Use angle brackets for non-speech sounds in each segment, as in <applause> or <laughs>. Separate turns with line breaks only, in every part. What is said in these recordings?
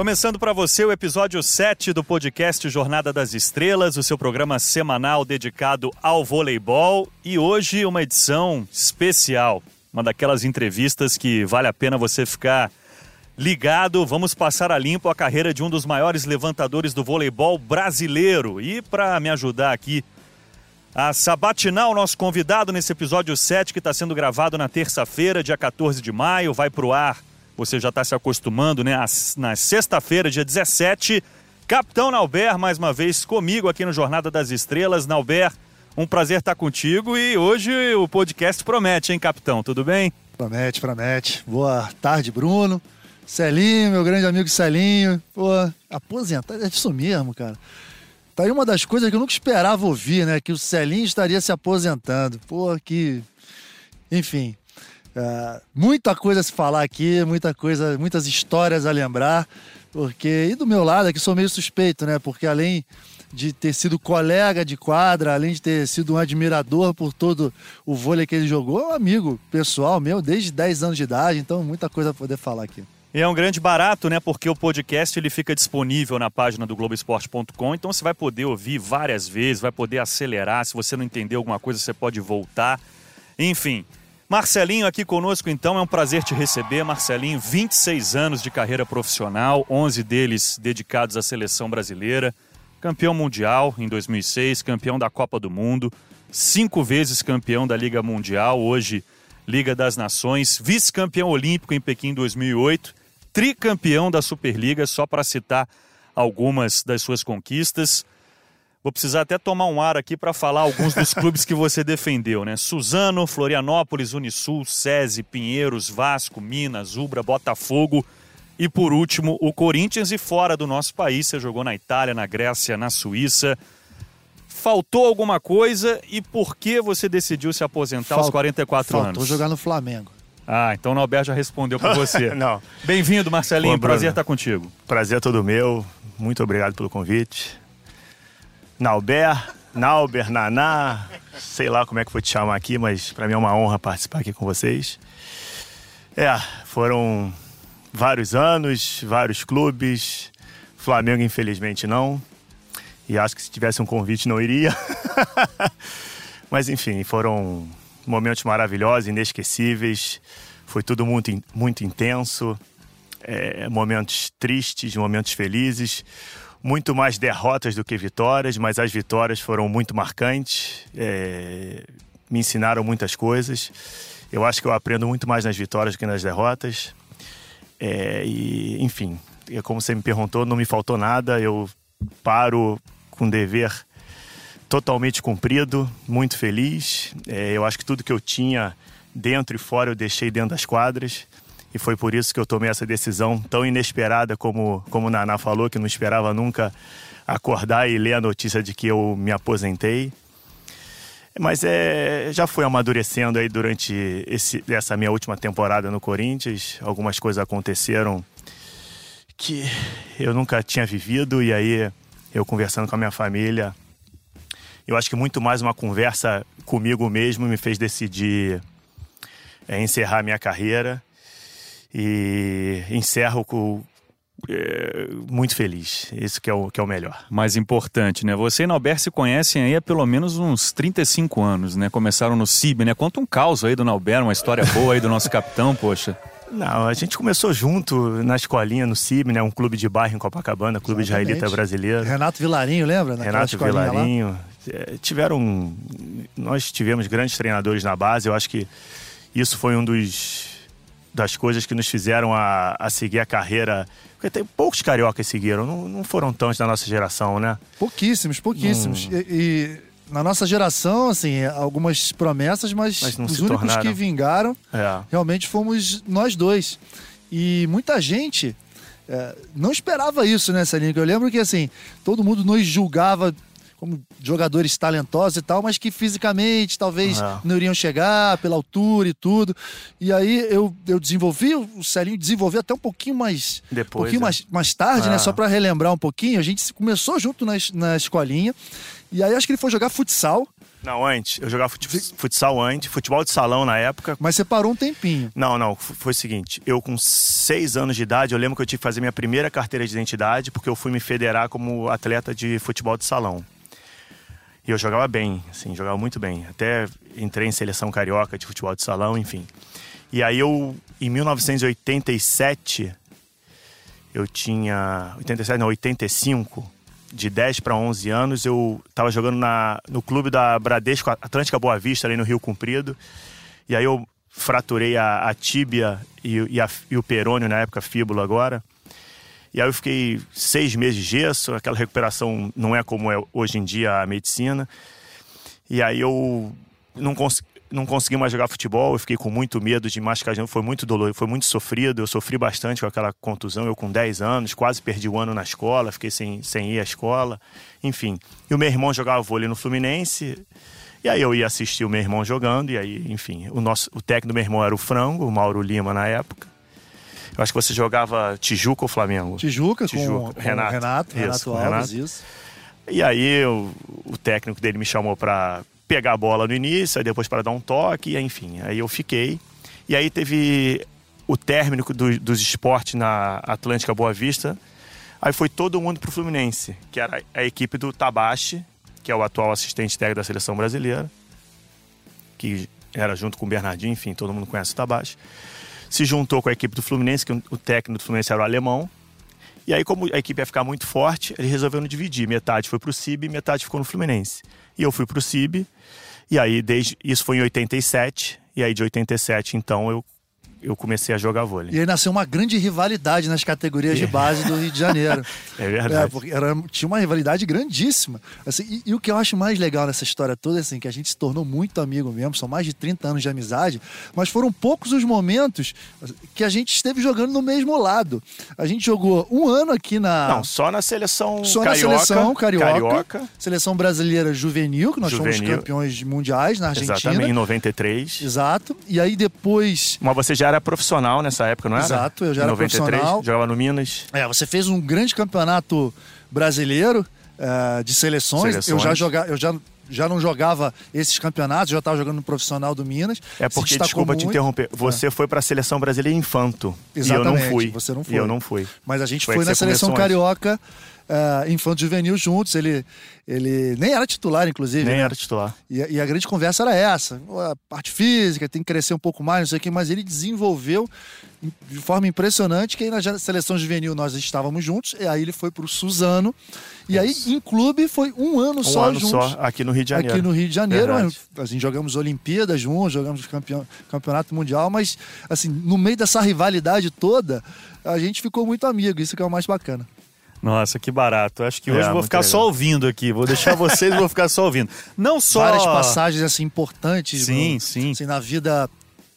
Começando para você o episódio 7 do podcast Jornada das Estrelas, o seu programa semanal dedicado ao voleibol e hoje uma edição especial, uma daquelas entrevistas que vale a pena você ficar ligado. Vamos passar a limpo a carreira de um dos maiores levantadores do voleibol brasileiro. E para me ajudar aqui a sabatinar o nosso convidado nesse episódio 7 que está sendo gravado na terça-feira, dia 14 de maio, vai para o ar você já está se acostumando, né? Na sexta-feira, dia 17, Capitão Nauber, mais uma vez comigo aqui no Jornada das Estrelas. Nauber, um prazer estar contigo e hoje o podcast promete, hein, Capitão? Tudo bem?
Promete, promete. Boa tarde, Bruno. Celinho, meu grande amigo Celinho. Pô, aposentar, é isso mesmo, cara. Tá aí uma das coisas que eu nunca esperava ouvir, né? Que o Celinho estaria se aposentando. Pô, que. Enfim, é, muita coisa a se falar aqui, muita coisa, muitas histórias a lembrar, porque e do meu lado aqui sou meio suspeito, né? Porque além de ter sido colega de quadra, além de ter sido um admirador por todo o vôlei que ele jogou, é um amigo pessoal meu desde 10 anos de idade, então muita coisa a poder falar aqui.
E é um grande barato, né? Porque o podcast ele fica disponível na página do Globoesporte.com, então você vai poder ouvir várias vezes, vai poder acelerar. Se você não entender alguma coisa, você pode voltar. Enfim, Marcelinho aqui conosco então, é um prazer te receber. Marcelinho, 26 anos de carreira profissional, 11 deles dedicados à seleção brasileira. Campeão mundial em 2006, campeão da Copa do Mundo, cinco vezes campeão da Liga Mundial, hoje Liga das Nações, vice-campeão olímpico em Pequim 2008, tricampeão da Superliga, só para citar algumas das suas conquistas. Vou precisar até tomar um ar aqui para falar alguns dos clubes que você defendeu, né? Suzano, Florianópolis, Unisul, SESI, Pinheiros, Vasco, Minas, Ubra, Botafogo e por último o Corinthians e fora do nosso país. Você jogou na Itália, na Grécia, na Suíça. Faltou alguma coisa e por que você decidiu se aposentar Falt... aos 44
Faltou
anos?
Faltou jogar no Flamengo.
Ah, então o Norberto já respondeu por você. <laughs>
Não.
Bem-vindo, Marcelinho. Bom, Prazer estar contigo.
Prazer é todo meu. Muito obrigado pelo convite. Nauber, Nauber, Naná, sei lá como é que vou te chamar aqui, mas para mim é uma honra participar aqui com vocês. É, foram vários anos, vários clubes, Flamengo infelizmente não, e acho que se tivesse um convite não iria. <laughs> mas enfim, foram momentos maravilhosos, inesquecíveis, foi tudo muito, muito intenso, é, momentos tristes, momentos felizes muito mais derrotas do que vitórias, mas as vitórias foram muito marcantes, é, me ensinaram muitas coisas. Eu acho que eu aprendo muito mais nas vitórias do que nas derrotas. É, e, enfim, como você me perguntou, não me faltou nada. Eu paro com dever totalmente cumprido, muito feliz. É, eu acho que tudo que eu tinha dentro e fora eu deixei dentro das quadras e foi por isso que eu tomei essa decisão tão inesperada como, como o Naná falou, que não esperava nunca acordar e ler a notícia de que eu me aposentei. Mas é, já foi amadurecendo aí durante esse, essa minha última temporada no Corinthians. Algumas coisas aconteceram que eu nunca tinha vivido e aí eu conversando com a minha família, eu acho que muito mais uma conversa comigo mesmo me fez decidir é, encerrar minha carreira e encerro com é, muito feliz. Isso que é, o, que é o melhor.
Mais importante, né? Você e Nauber se conhecem aí há pelo menos uns 35 anos, né? Começaram no CIB, né? Conta um caos aí do Nauber, uma história boa aí do nosso capitão, poxa.
Não, a gente começou junto na escolinha no CIB, né? Um clube de bairro em Copacabana, clube Exatamente. israelita brasileiro.
Renato Vilarinho, lembra?
Renato Vilarinho. Lá? É, tiveram. Nós tivemos grandes treinadores na base, eu acho que isso foi um dos das coisas que nos fizeram a, a seguir a carreira. Porque tem poucos cariocas seguiram, não, não foram tantos da nossa geração, né?
Pouquíssimos, pouquíssimos. Hum. E, e, na nossa geração, assim, algumas promessas, mas, mas os únicos tornaram. que vingaram é. realmente fomos nós dois. E muita gente é, não esperava isso, né, Celinho? Eu lembro que, assim, todo mundo nos julgava como jogadores talentosos e tal, mas que fisicamente talvez uhum. não iriam chegar pela altura e tudo. E aí eu, eu desenvolvi, o Celinho desenvolveu até um pouquinho mais.
Depois. Um
pouquinho é. mais, mais tarde, uhum. né? Só para relembrar um pouquinho. A gente começou junto na, na escolinha. E aí acho que ele foi jogar futsal.
Não, antes. Eu jogava futsal antes, futebol de salão na época.
Mas você parou um tempinho.
Não, não. Foi o seguinte: eu, com seis anos de idade, eu lembro que eu tive que fazer minha primeira carteira de identidade, porque eu fui me federar como atleta de futebol de salão. E eu jogava bem, assim, jogava muito bem. Até entrei em seleção carioca de futebol de salão, enfim. E aí eu, em 1987, eu tinha. 87, não, 85, de 10 para 11 anos, eu estava jogando na, no clube da Bradesco Atlântica Boa Vista, ali no Rio Comprido. E aí eu fraturei a, a tíbia e, e, a, e o perônio, na época, fíbula agora. E aí eu fiquei seis meses de gesso, aquela recuperação não é como é hoje em dia a medicina. E aí eu não, cons não consegui mais jogar futebol, eu fiquei com muito medo de machucar, foi muito doloroso, foi muito sofrido, eu sofri bastante com aquela contusão, eu com 10 anos, quase perdi o ano na escola, fiquei sem, sem ir à escola, enfim. E o meu irmão jogava vôlei no Fluminense, e aí eu ia assistir o meu irmão jogando, e aí, enfim, o, nosso, o técnico do meu irmão era o Frango, o Mauro Lima na época. Eu acho que você jogava Tijuca ou Flamengo?
Tijuca, Tijuca. com, Renato. Com Renato, isso, Renato Alves, Renato. isso.
E aí o, o técnico dele me chamou para pegar a bola no início, aí depois para dar um toque, enfim. Aí eu fiquei. E aí teve o término do, dos esportes na Atlântica Boa Vista. Aí foi todo mundo pro Fluminense, que era a equipe do Tabachi, que é o atual assistente técnico da seleção brasileira, que era junto com o Bernardinho, enfim, todo mundo conhece o Tabachi se juntou com a equipe do Fluminense, que o técnico do Fluminense era o alemão. E aí, como a equipe ia ficar muito forte, ele resolveu dividir. Metade foi para o CIB metade ficou no Fluminense. E eu fui para o CIB. E aí, desde isso foi em 87. E aí, de 87, então, eu eu comecei a jogar vôlei.
E aí nasceu uma grande rivalidade nas categorias de base do Rio de Janeiro. <laughs>
é verdade. É,
porque era, tinha uma rivalidade grandíssima. Assim, e, e, o que eu acho mais legal nessa história toda é assim, que a gente se tornou muito amigo mesmo, são mais de 30 anos de amizade, mas foram poucos os momentos que a gente esteve jogando no mesmo lado. A gente jogou um ano aqui na.
Não, só na seleção
só
carioca.
na seleção carioca, carioca. Seleção brasileira juvenil, que nós juvenil. fomos campeões mundiais na Argentina.
Exatamente, em 93.
Exato. E aí depois.
Mas você já era profissional nessa época, não era?
Exato, eu já era 93, profissional.
Jogava no Minas.
É, você fez um grande campeonato brasileiro uh, de seleções. seleções. Eu já jogava, eu já já não jogava esses campeonatos, já estava jogando no profissional do Minas.
É porque, desculpa muito. te interromper, você é. foi para a seleção brasileira infanto.
Exatamente,
e eu não fui.
Você não foi.
E eu não fui.
Mas a gente foi, foi na seleção carioca uh, infanto juvenil juntos. Ele, ele nem era titular, inclusive.
Nem
né?
era titular.
E, e, a grande conversa era essa: a parte física tem que crescer um pouco mais, não sei o quê, mas ele desenvolveu de forma impressionante que aí na seleção juvenil nós estávamos juntos, e aí ele foi para o Suzano. E aí, em clube, foi um ano
um
só
ano
juntos.
Só aqui no Rio de Janeiro.
Aqui no Rio de Janeiro. Assim, jogamos Olimpíadas juntos, jogamos campeão, Campeonato Mundial, mas assim, no meio dessa rivalidade toda, a gente ficou muito amigo, isso que é o mais bacana.
Nossa, que barato. Acho que hoje é, vou ficar legal. só ouvindo aqui. Vou deixar vocês e vou ficar só ouvindo. Não só.
Várias passagens assim importantes.
Sim, no, sim.
Assim, na vida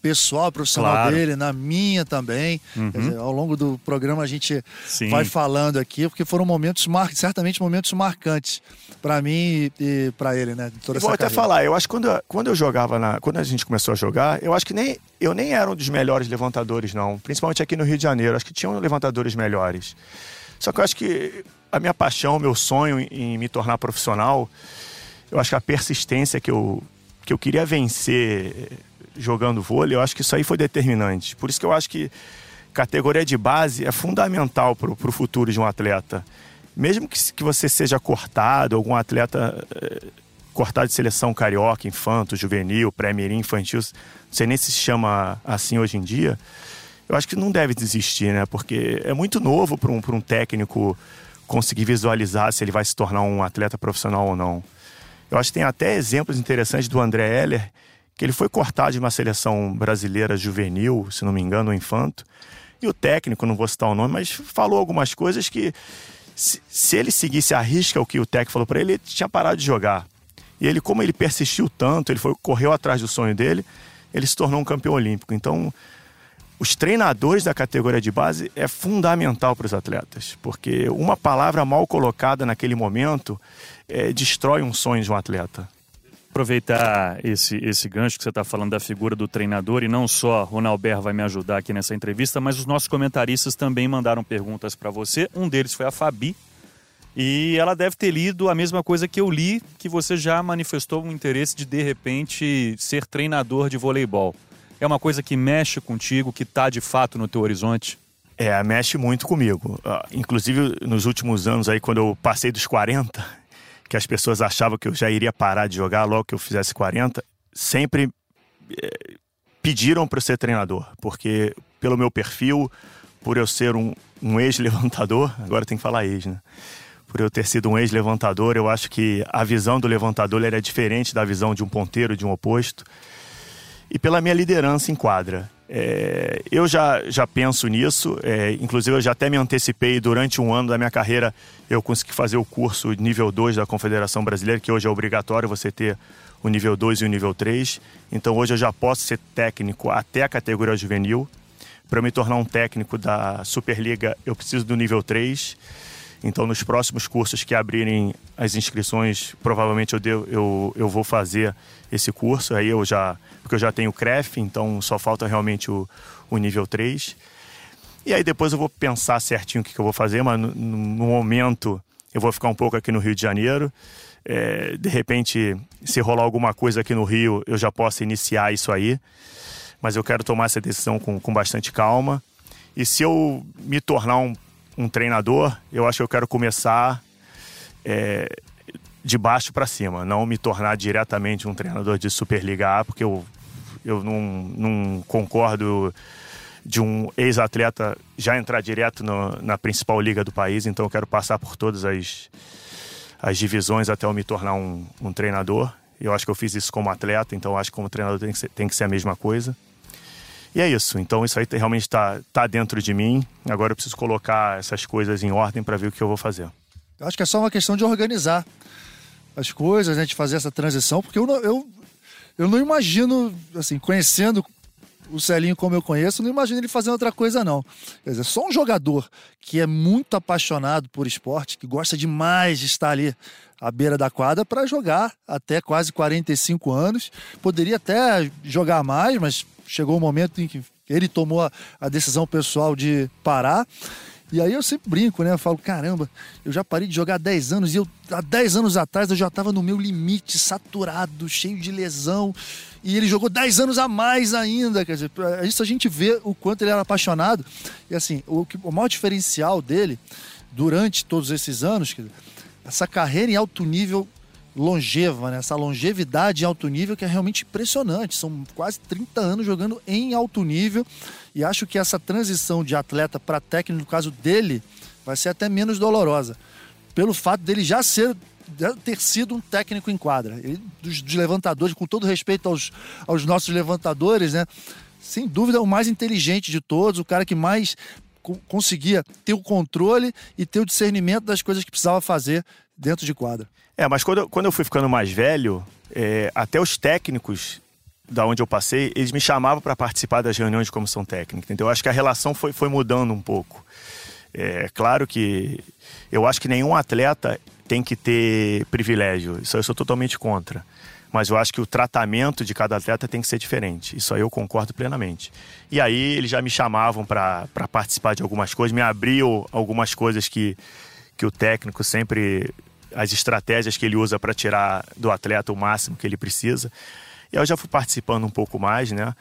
pessoal, profissional claro. dele, na minha também. Uhum. Dizer, ao longo do programa a gente sim. vai falando aqui, porque foram momentos, mar... certamente momentos marcantes para mim e, e para ele, né?
Toda vou até falar, eu acho que quando, eu, quando eu jogava, na, quando a gente começou a jogar, eu acho que nem eu nem era um dos melhores levantadores, não. Principalmente aqui no Rio de Janeiro, acho que tinham levantadores melhores. Só que eu acho que a minha paixão, meu sonho em me tornar profissional, eu acho que a persistência que eu, que eu queria vencer jogando vôlei, eu acho que isso aí foi determinante. Por isso que eu acho que categoria de base é fundamental para o futuro de um atleta. Mesmo que, que você seja cortado, algum atleta eh, cortado de seleção carioca, infanto, juvenil, pré-mirim, infantil, não sei nem se chama assim hoje em dia, eu acho que não deve desistir, né? Porque é muito novo para um, um técnico conseguir visualizar se ele vai se tornar um atleta profissional ou não. Eu acho que tem até exemplos interessantes do André Heller, que ele foi cortado de uma seleção brasileira juvenil, se não me engano, o infanto. E o técnico, não vou citar o nome, mas falou algumas coisas que, se, se ele seguisse a risca o que o técnico falou para ele, ele tinha parado de jogar. E ele, como ele persistiu tanto, ele foi, correu atrás do sonho dele, ele se tornou um campeão olímpico. Então, os treinadores da categoria de base é fundamental para os atletas, porque uma palavra mal colocada naquele momento é, destrói um sonho de um atleta.
Aproveitar esse, esse gancho que você está falando da figura do treinador, e não só o Nalber vai me ajudar aqui nessa entrevista, mas os nossos comentaristas também mandaram perguntas para você. Um deles foi a Fabi, E ela deve ter lido a mesma coisa que eu li, que você já manifestou um interesse de de repente ser treinador de voleibol. É uma coisa que mexe contigo, que está de fato no teu horizonte?
É, mexe muito comigo. Uh, inclusive, nos últimos anos, aí, quando eu passei dos 40, que as pessoas achavam que eu já iria parar de jogar logo que eu fizesse 40, sempre eh, pediram para eu ser treinador, porque pelo meu perfil, por eu ser um, um ex-levantador, <laughs> agora tem que falar ex, né? Por eu ter sido um ex-levantador, eu acho que a visão do levantador era diferente da visão de um ponteiro, de um oposto. E pela minha liderança em quadra. É, eu já, já penso nisso, é, inclusive eu já até me antecipei durante um ano da minha carreira, eu consegui fazer o curso nível 2 da Confederação Brasileira, que hoje é obrigatório você ter o nível 2 e o nível 3. Então hoje eu já posso ser técnico até a categoria juvenil. Para me tornar um técnico da Superliga, eu preciso do nível 3. Então, nos próximos cursos que abrirem as inscrições, provavelmente eu, devo, eu, eu vou fazer esse curso. Aí eu já. Porque eu já tenho CREF, então só falta realmente o, o nível 3. E aí depois eu vou pensar certinho o que, que eu vou fazer, mas no, no, momento eu vou ficar um pouco aqui no Rio de Janeiro. É, de repente, se rolar alguma coisa aqui no Rio, eu já posso iniciar isso aí. Mas eu quero tomar essa decisão com, com bastante calma. E se eu me tornar um um treinador, eu acho que eu quero começar é, de baixo para cima, não me tornar diretamente um treinador de Superliga A, porque eu, eu não, não concordo de um ex-atleta já entrar direto no, na principal liga do país, então eu quero passar por todas as, as divisões até eu me tornar um, um treinador. Eu acho que eu fiz isso como atleta, então acho que como treinador tem que ser, tem que ser a mesma coisa. E é isso. Então isso aí realmente está tá dentro de mim. Agora eu preciso colocar essas coisas em ordem para ver o que eu vou fazer.
Eu acho que é só uma questão de organizar as coisas, né, de fazer essa transição, porque eu não, eu, eu não imagino, assim, conhecendo o Celinho como eu conheço, não imagino ele fazendo outra coisa, não. Quer dizer, só um jogador que é muito apaixonado por esporte, que gosta demais de estar ali à beira da quadra para jogar até quase 45 anos. Poderia até jogar mais, mas chegou o um momento em que ele tomou a, a decisão pessoal de parar. E aí eu sempre brinco, né? Eu falo, caramba, eu já parei de jogar há 10 anos e eu, há 10 anos atrás eu já estava no meu limite, saturado, cheio de lesão. E ele jogou 10 anos a mais ainda. Quer dizer, isso a gente vê o quanto ele era apaixonado. E assim, o, o maior diferencial dele, durante todos esses anos, essa carreira em alto nível longeva, né? essa longevidade em alto nível que é realmente impressionante. São quase 30 anos jogando em alto nível e acho que essa transição de atleta para técnico, no caso dele, vai ser até menos dolorosa. Pelo fato dele já ser ter sido um técnico em quadra. Ele, dos, dos, levantadores, com todo respeito aos, aos nossos levantadores, né? Sem dúvida, o mais inteligente de todos, o cara que mais conseguia ter o controle e ter o discernimento das coisas que precisava fazer dentro de quadra.
É, mas quando eu, quando eu fui ficando mais velho, é, até os técnicos da onde eu passei, eles me chamavam para participar das reuniões de comissão técnica. Então eu acho que a relação foi, foi mudando um pouco. É claro que eu acho que nenhum atleta tem que ter privilégio. Isso eu sou totalmente contra. Mas eu acho que o tratamento de cada atleta tem que ser diferente. Isso aí eu concordo plenamente. E aí eles já me chamavam para participar de algumas coisas, me abriam algumas coisas que, que o técnico sempre as estratégias que ele usa para tirar do atleta o máximo que ele precisa. E eu já fui participando um pouco mais, né?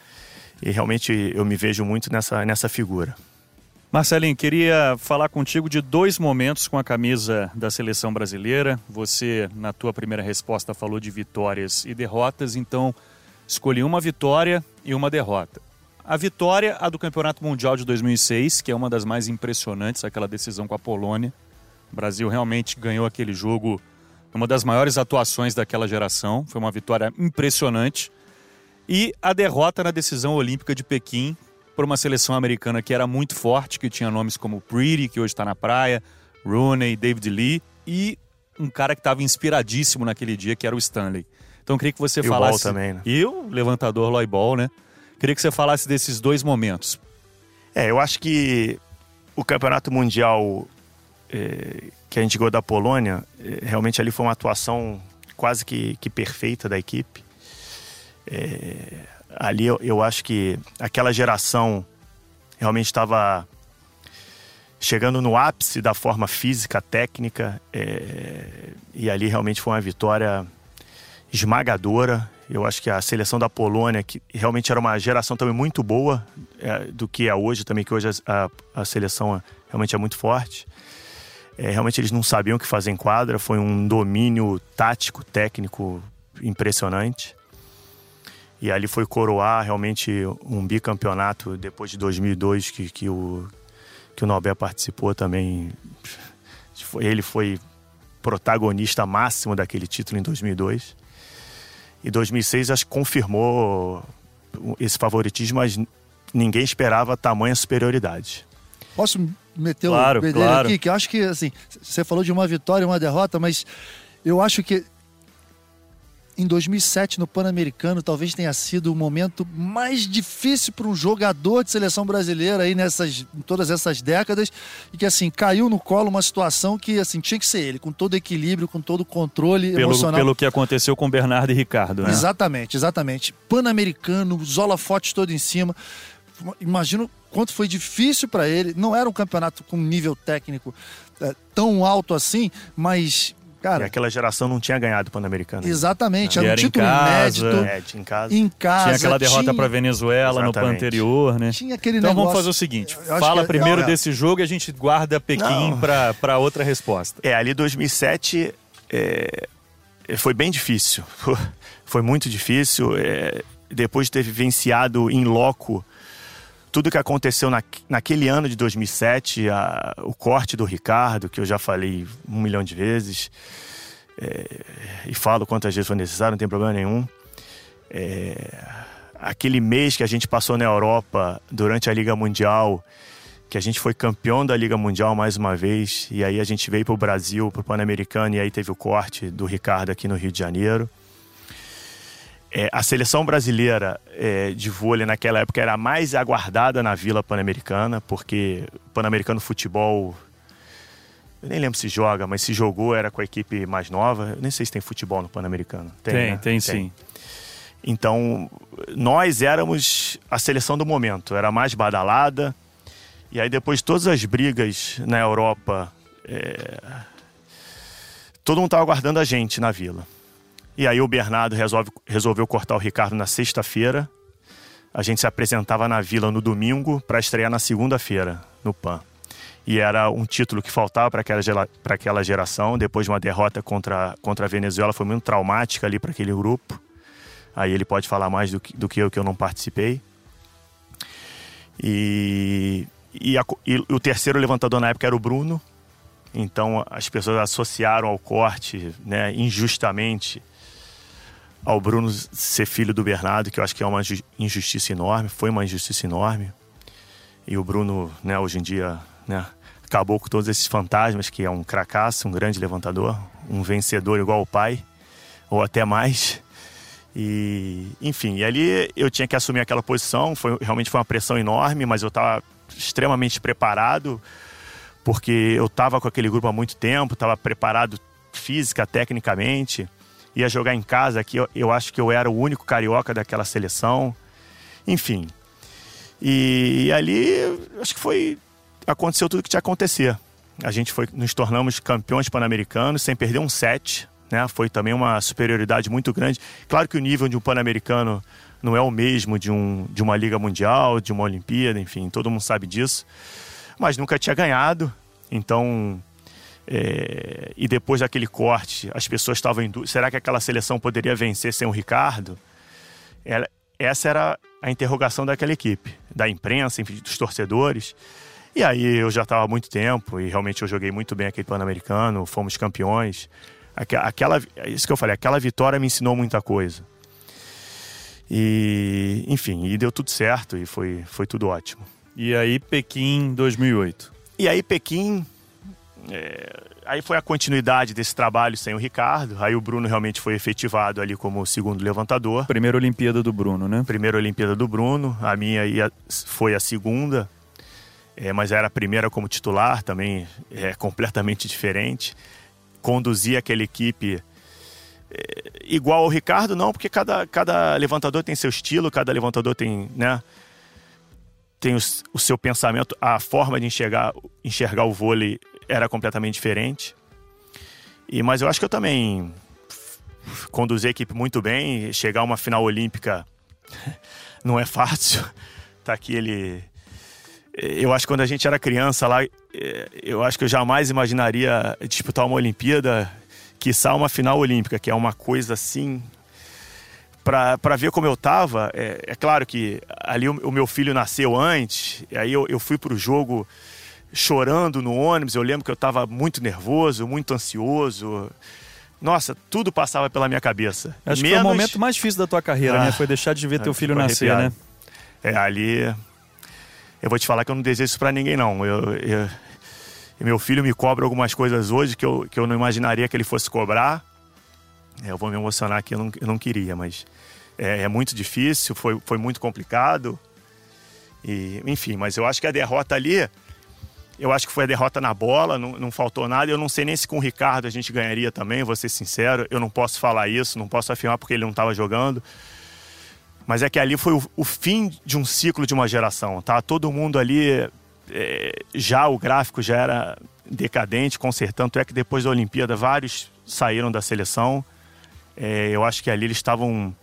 E realmente eu me vejo muito nessa, nessa figura.
Marcelinho, queria falar contigo de dois momentos com a camisa da seleção brasileira. Você, na tua primeira resposta, falou de vitórias e derrotas, então escolhi uma vitória e uma derrota. A vitória, a do Campeonato Mundial de 2006, que é uma das mais impressionantes, aquela decisão com a Polônia. O Brasil realmente ganhou aquele jogo, uma das maiores atuações daquela geração. Foi uma vitória impressionante. E a derrota na decisão olímpica de Pequim por uma seleção americana que era muito forte, que tinha nomes como Pretty, que hoje está na praia, Rooney, David Lee e um cara que estava inspiradíssimo naquele dia, que era o Stanley. Então eu queria que você
e
falasse.
O Ball também, né?
E o levantador Loy Ball, né? Queria que você falasse desses dois momentos.
É, eu acho que o campeonato mundial é, que a gente ganhou da Polônia, é, realmente ali foi uma atuação quase que, que perfeita da equipe. É, ali eu, eu, acho que aquela geração realmente estava chegando no ápice da forma física, técnica, é, e ali realmente foi uma vitória esmagadora. Eu acho que a seleção da Polônia, que realmente era uma geração também muito boa é, do que é hoje, também que hoje a, a, a seleção realmente é muito forte. É, realmente eles não sabiam o que fazer em quadra, foi um domínio tático, técnico impressionante. E ali foi coroar realmente um bicampeonato depois de 2002 que, que, o, que o Nobel participou também. Ele foi protagonista máximo daquele título em 2002. E 2006 acho que confirmou esse favoritismo, mas ninguém esperava tamanha superioridade.
Posso meter
claro,
o bedelho
claro.
aqui? Que eu acho que, assim, você falou de uma vitória e uma derrota, mas eu acho que em 2007 no Pan-Americano talvez tenha sido o momento mais difícil para um jogador de seleção brasileira aí nessas em todas essas décadas e que assim caiu no colo uma situação que assim tinha que ser ele com todo equilíbrio com todo o controle
Pelo,
emocional
pelo que aconteceu com Bernardo e Ricardo, né?
exatamente exatamente Pan-Americano os holofotes todo em cima imagino quanto foi difícil para ele não era um campeonato com nível técnico é, tão alto assim mas Cara,
e aquela geração não tinha ganhado o Pan-Americano.
Exatamente,
E
era um
era em
título
casa.
inédito.
É, tinha em casa.
Em casa.
Tinha aquela derrota
tinha,
para Venezuela no
Exatamente.
pan anterior, né?
Tinha aquele
Então
negócio.
vamos fazer o seguinte: fala
que-
primeiro
não, é.
desse jogo e a gente guarda Pequim para outra resposta.
É, ali 2007 é, foi bem difícil. <laughs> Foi muito difícil. é, depois de ter vivenciado em loco tudo que aconteceu na, naquele ano de 2007, a- o corte do Ricardo, que eu já falei um milhão de vezes, é, e falo quantas vezes foi necessário, não tem problema nenhum. É, aquele mês que a gente passou na Europa durante a Liga Mundial, que a gente foi campeão da Liga Mundial mais uma vez, e aí a gente veio para o Brasil, para o Pan-Americano, e aí teve o corte do Ricardo aqui no Rio de Janeiro. É, a seleção brasileira é, de vôlei naquela época era a mais aguardada na Vila Pan-Americana, porque o Pan-Americano Futebol, eu nem lembro se joga, mas se jogou era com a equipe mais nova. Eu nem sei se tem futebol no Pan-Americano.
Tem,
né?
tem, sim.
Então, nós éramos a seleção do momento, era a mais badalada. E aí, depois de todas as brigas na Europa, é, todo mundo estava aguardando a gente na vila. E aí, o Bernardo resolve, resolveu cortar o Ricardo na sexta-feira. A gente se apresentava na vila no domingo para estrear na segunda-feira, no PAN. E era um título que faltava para aquela, aquela geração. Depois de uma derrota contra, contra a Venezuela, foi muito traumática ali para aquele grupo. Aí ele pode falar mais do que, do que eu, que eu não participei. E, e, a e o terceiro levantador na época era o Bruno. Então as pessoas associaram ao corte, né, injustamente, ao Bruno ser filho do Bernardo, que eu acho que é uma ju- injustiça enorme, foi uma injustiça enorme. E o Bruno, né, hoje em dia, né, acabou com todos esses fantasmas, que é um cracaço, um grande levantador, um vencedor igual o pai, ou até mais. E, enfim, e ali eu tinha que assumir aquela posição, foi, realmente foi uma pressão enorme, mas eu estava extremamente preparado, porque eu estava com aquele grupo há muito tempo, estava preparado física, tecnicamente, ia jogar em casa aqui, eu, eu acho que eu era o único carioca daquela seleção, enfim. E, ali, acho que foi, aconteceu tudo o que tinha que acontecer. A gente foi, nos tornamos campeões pan-americanos sem perder um set, né? Foi também uma superioridade muito grande. Claro que o nível de um pan-americano não é o mesmo de, um, de uma liga mundial, de uma Olimpíada, enfim, todo mundo sabe disso. Mas nunca tinha ganhado, então é, e depois daquele corte, as pessoas estavam em dúvida: será que aquela seleção poderia vencer sem o Ricardo? Ela- essa era a interrogação daquela equipe, da imprensa, enfim, dos torcedores. E aí eu já estava há muito tempo e realmente eu joguei muito bem aquele Pan-Americano, fomos campeões. Aque- Aquela, é isso que eu falei, aquela vitória me ensinou muita coisa. E, enfim, e deu tudo certo e foi, foi tudo ótimo.
E aí, Pequim 2008.
E aí Pequim, é, aí foi a continuidade desse trabalho sem o Ricardo. Aí o Bruno realmente foi efetivado ali como segundo levantador.
Primeira Olimpíada do Bruno, né?
Primeira Olimpíada do Bruno, a minha ia, foi a segunda, é, mas era a primeira como titular, também é <laughs> completamente diferente. Conduzir aquela equipe é, igual ao Ricardo, não, porque cada, cada levantador tem seu estilo, cada levantador tem, né? tem o, o, seu pensamento, a forma de enxergar, enxergar o vôlei era completamente diferente. E, mas eu acho que eu também conduzi a equipe muito bem. Chegar a uma final olímpica <laughs> não é fácil. <laughs> Tá aqui ele. Eu acho que quando a gente era criança lá, eu acho que eu jamais imaginaria disputar uma Olimpíada, quiçá uma final olímpica, que é uma coisa assim para ver como eu tava. É, é, claro que ali o, o, meu filho nasceu antes, aí eu, eu fui para o jogo chorando no ônibus. Eu lembro que eu estava muito nervoso, muito ansioso. Nossa, tudo passava pela minha cabeça.
Acho Menos... que foi o momento mais difícil da tua carreira, né? ah, né? Foi deixar de ver teu filho nascer, arrepiado.
né? É, ali. Eu vou te falar que eu não desejo isso para ninguém, não. Eu, eu, meu filho me cobra algumas coisas hoje que eu, que eu não imaginaria que ele fosse cobrar. É, eu vou me emocionar aqui, eu não, eu não queria, mas é, é, muito difícil, foi, foi muito complicado. E, enfim, mas eu acho que a derrota ali, eu acho que foi a derrota na bola, não, não faltou nada. Eu não sei nem se com o Ricardo a gente ganharia também, vou ser sincero. Eu não posso falar isso, não posso afirmar porque ele não estava jogando. Mas é que ali foi o, o, fim de um ciclo de uma geração, tá? Todo mundo ali, é, já o gráfico já era decadente, consertando. É que depois da Olimpíada vários saíram da seleção. É, eu acho que ali eles estavam.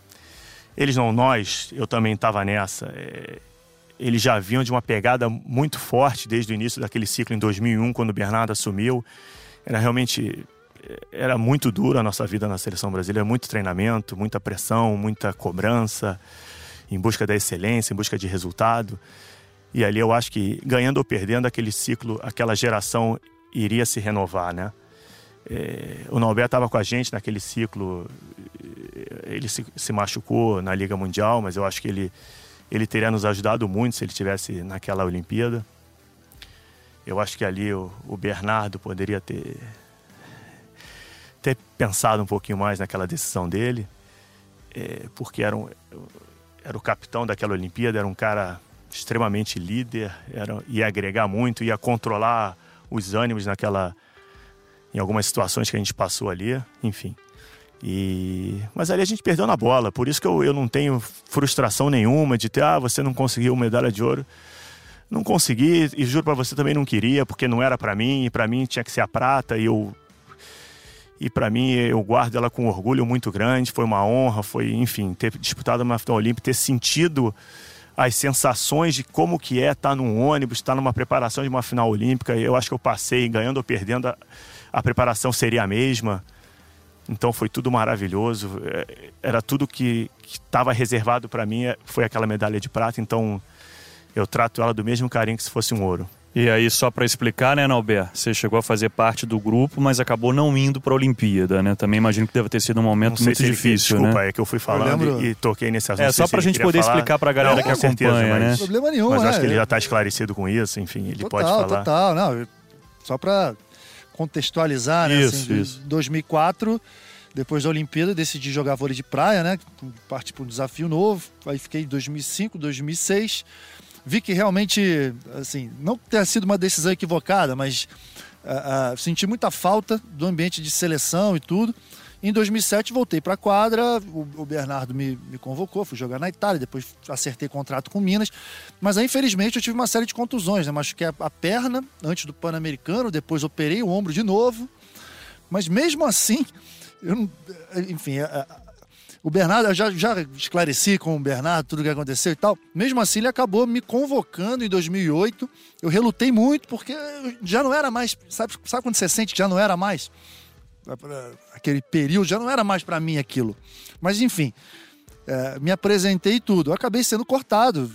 Eles não, nós, eu também estava nessa. É, eles já vinham de uma pegada muito forte desde o início daquele ciclo em 2001, quando o Bernardo assumiu. Era realmente. Era muito dura a nossa vida na seleção brasileira, muito treinamento, muita pressão, muita cobrança, em busca da excelência, em busca de resultado. E ali eu acho que, ganhando ou perdendo, aquele ciclo, aquela geração iria se renovar, né? É, o Norberto estava com a gente naquele ciclo. Ele se, se, machucou na Liga Mundial, mas eu acho que ele, ele teria nos ajudado muito se ele tivesse naquela Olimpíada. Eu acho que ali o, o Bernardo poderia ter, ter pensado um pouquinho mais naquela decisão dele, é, porque era, um, era o capitão daquela Olimpíada, era um cara extremamente líder, era, ia agregar muito, ia controlar os ânimos naquela em algumas situações que a gente passou ali, enfim. E... Mas ali a gente perdeu na bola, por isso que eu, eu não tenho frustração nenhuma de ter, ah, você não conseguiu medalha de ouro. Não consegui e juro para você também não queria, porque não era para mim, e para mim tinha que ser a prata e eu e para mim eu guardo ela com orgulho muito grande, foi uma honra, foi, enfim, ter disputado uma final olímpica, ter sentido as sensações de como que é estar num ônibus, estar numa preparação de uma final olímpica. Eu acho que eu passei ganhando ou perdendo a a preparação seria a mesma. Então foi tudo maravilhoso. É, era tudo que estava reservado para mim, é, foi aquela medalha de prata. Então eu trato ela do mesmo carinho que se fosse um ouro.
E aí, só para explicar, né, Nauber? Você chegou a fazer parte do grupo, mas acabou não indo para a Olimpíada, né? Também imagino que deve ter sido um momento muito difícil,
ele, desculpa,
né?
é que eu fui falando lembro... e, toquei nesse assunto.
É, só para a gente poder falar. explicar para a galera não, que acompanha, certeza, né?
Não problema nenhum,
Mas
né?
acho que ele já está esclarecido com isso, enfim, ele
total,
pode falar.
Total, não. Só para contextualizar, né?
Isso, assim, isso.
2004, depois da Olimpíada, decidi jogar vôlei de praia, né? Parti para um desafio novo. Aí fiquei em 2005, 2006. Vi que realmente, assim, não ter sido uma decisão equivocada, mas uh, uh, senti muita falta do ambiente de seleção e tudo. Em 2007 voltei para a quadra, o, o Bernardo me, me, convocou, fui jogar na Itália, depois acertei contrato com Minas. Mas aí, infelizmente, eu tive uma série de contusões, né? Machuquei a, a perna antes do Pan-Americano, depois operei o ombro de novo. Mas mesmo assim, eu não, enfim, a, a, o Bernardo, eu já, já esclareci com o Bernardo tudo o que aconteceu e tal. Mesmo assim, ele acabou me convocando em 2008. Eu relutei muito porque já não era mais. Sabe, sabe quando você sente que já não era mais? Aquele período, já não era mais para mim aquilo. Mas enfim, é, me apresentei e tudo. Eu acabei sendo cortado.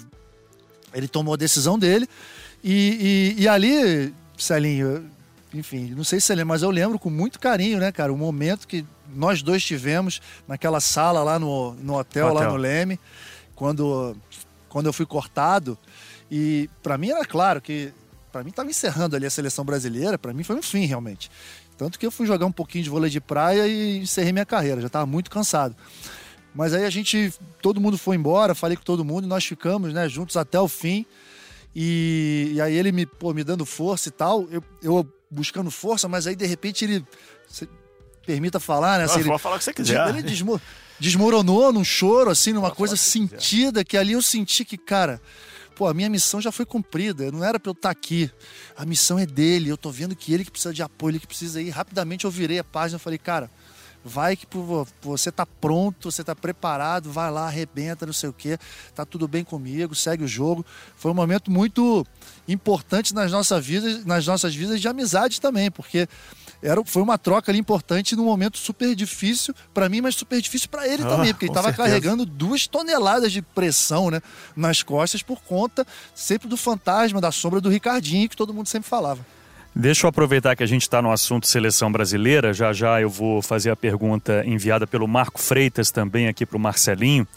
Ele tomou a decisão dele. E, e, e ali, Celinho, enfim, não sei se você lembra, mas eu lembro com muito carinho, né, cara, o momento que nós dois tivemos naquela sala lá no, no hotel, hotel. lá no Leme, quando, quando eu fui cortado. E para mim era claro que para mim estava encerrando ali a seleção brasileira, para mim foi um fim realmente. Tanto que eu fui jogar um pouquinho de vôlei de praia e encerrei minha carreira, já estava muito cansado. Mas aí a gente, todo mundo foi embora, falei com todo mundo e nós ficamos, né, juntos até o fim. E, e aí ele me, pô, me dando força e tal, eu, eu buscando força, mas aí de repente ele, permita falar, né?
Assim,
ele,
falar o que você quiser.
Ele desmoronou num choro, assim, numa coisa sentida, que ali eu senti que, cara, pô, a minha missão já foi cumprida, não era pra eu estar tá aqui. A missão é dele, eu tô vendo que ele que precisa de apoio, ele que precisa ir. Rapidamente eu virei a página e falei, cara, vai que você tá pronto, você tá preparado, vai lá, arrebenta, não sei o quê, tá tudo bem comigo, segue o jogo. Foi um momento muito importante nas nossas vidas, nas nossas vidas de amizade também, porque era, foi uma troca ali importante num momento super difícil para mim, mas super difícil para ele ah, também, porque ele estava carregando duas toneladas de pressão né, nas costas por conta sempre do fantasma, da sombra do Ricardinho, que todo mundo sempre falava.
Deixa eu aproveitar que a gente está no assunto seleção brasileira. Já já eu vou fazer a pergunta enviada pelo Marco Freitas também aqui para o Marcelinho.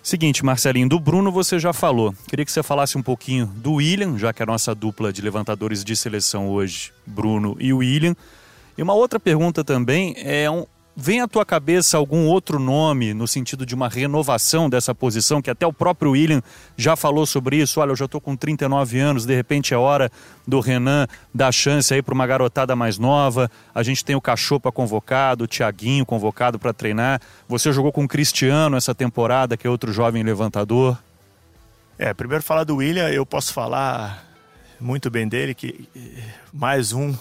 Seguinte, Marcelinho, do Bruno você já falou. Queria que você falasse um pouquinho do William, já que a nossa dupla de levantadores de seleção hoje, Bruno e William. E uma outra pergunta também é um, Vem à tua cabeça algum outro nome no sentido de uma renovação dessa posição, que até o próprio William já falou sobre isso? Olha, eu já estou com 39 anos, de repente é hora do Renan dar chance aí para uma garotada mais nova. A gente tem o Cachopa convocado, o Tiaguinho convocado para treinar. Você jogou com o Cristiano essa temporada, que é outro jovem levantador.
É, primeiro falar do William, eu posso falar muito bem dele, que mais um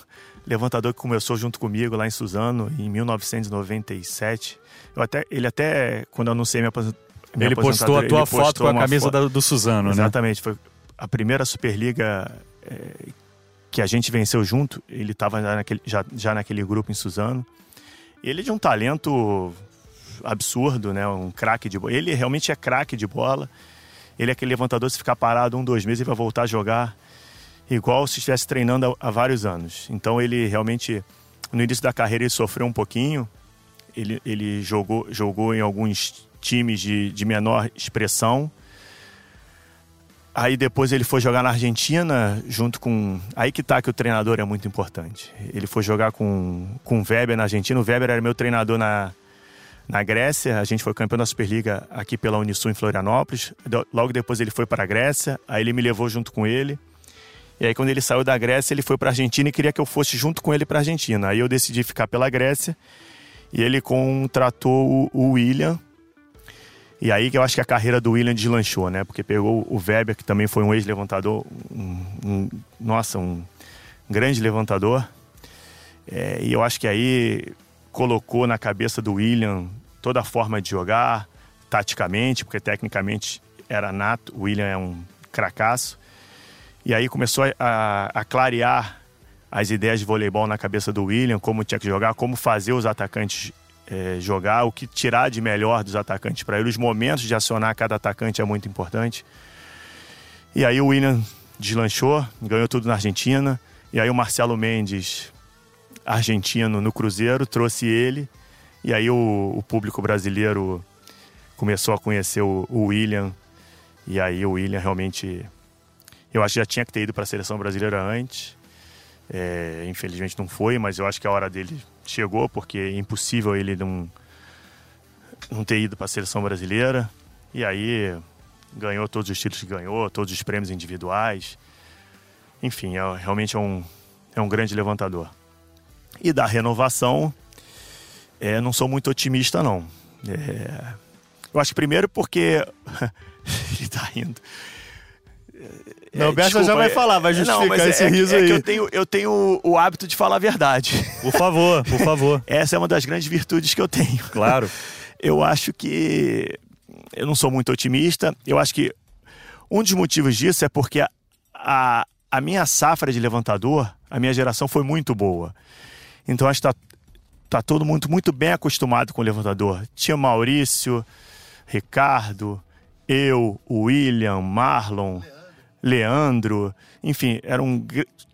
levantador que começou junto comigo lá em Suzano em 1997. Eu até, ele até, quando eu anunciei minha, aposentadoria...
Ele postou a tua foto com a camisa foto, do Suzano,
né? Exatamente, foi a primeira Superliga é, que a gente venceu junto. Ele estava já naquele, já, já naquele grupo em Suzano. Ele é de um talento absurdo, né? Um craque de bola. Ele realmente é craque de bola. Ele é aquele levantador, se ficar parado um, dois meses, ele vai voltar a jogar igual se estivesse treinando há, vários anos. Então ele realmente, no início da carreira, ele sofreu um pouquinho. Ele, ele jogou, jogou em alguns times de, de menor expressão. Aí depois ele foi jogar na Argentina junto com. Aí que tá que o treinador é muito importante. Ele foi jogar com, com o Weber na Argentina. O Weber era meu treinador na, na Grécia. A gente foi campeão da Superliga aqui pela Unisul em Florianópolis. Logo depois ele foi para a Grécia. Aí ele me levou junto com ele. E aí, quando ele saiu da Grécia, ele foi para a Argentina e queria que eu fosse junto com ele para a Argentina. Aí eu decidi ficar pela Grécia e ele contratou o William. E aí que eu acho que a carreira do William deslanchou, né? Porque pegou o Weber, que também foi um ex-levantador, um, um, nossa, um grande levantador. É, e eu acho que aí colocou na cabeça do William toda a forma de jogar, taticamente, porque tecnicamente era nato. O William é um cracaço. E aí começou a, a, clarear as ideias de voleibol na cabeça do William, como tinha que jogar, como fazer os atacantes é, jogar, o que tirar de melhor dos atacantes para ele. Os momentos de acionar cada atacante é muito importante. E aí o William deslanchou, ganhou tudo na Argentina. E aí o Marcelo Mendes, argentino no Cruzeiro, trouxe ele. E aí o, o público brasileiro começou a conhecer o, o William. E aí o William realmente eu acho que já tinha que ter ido para a seleção brasileira antes. É, infelizmente não foi, mas eu acho que a hora dele chegou, porque é impossível ele não, não ter ido para a seleção brasileira. E aí ganhou todos os títulos que ganhou, todos os prêmios individuais. Enfim, é, realmente é um, é um grande levantador. E da renovação, é, não sou muito otimista, não. É, eu acho que primeiro porque. <laughs> ele está rindo.
Não, o Berta já vai falar, vai justificar não, esse
é,
riso
é
aí.
Que eu tenho, eu tenho o hábito de falar a verdade.
Por favor, por <laughs> favor.
Essa é uma das grandes virtudes que eu tenho.
Claro. <laughs>
Eu acho que. Eu não sou muito otimista. Eu acho que um dos motivos disso é porque a, a, a minha safra de levantador, a minha geração foi muito boa. Então acho que tá, tá todo mundo muito bem acostumado com o levantador. Tinha Maurício, Ricardo, eu, William, Marlon. Leandro, enfim, eram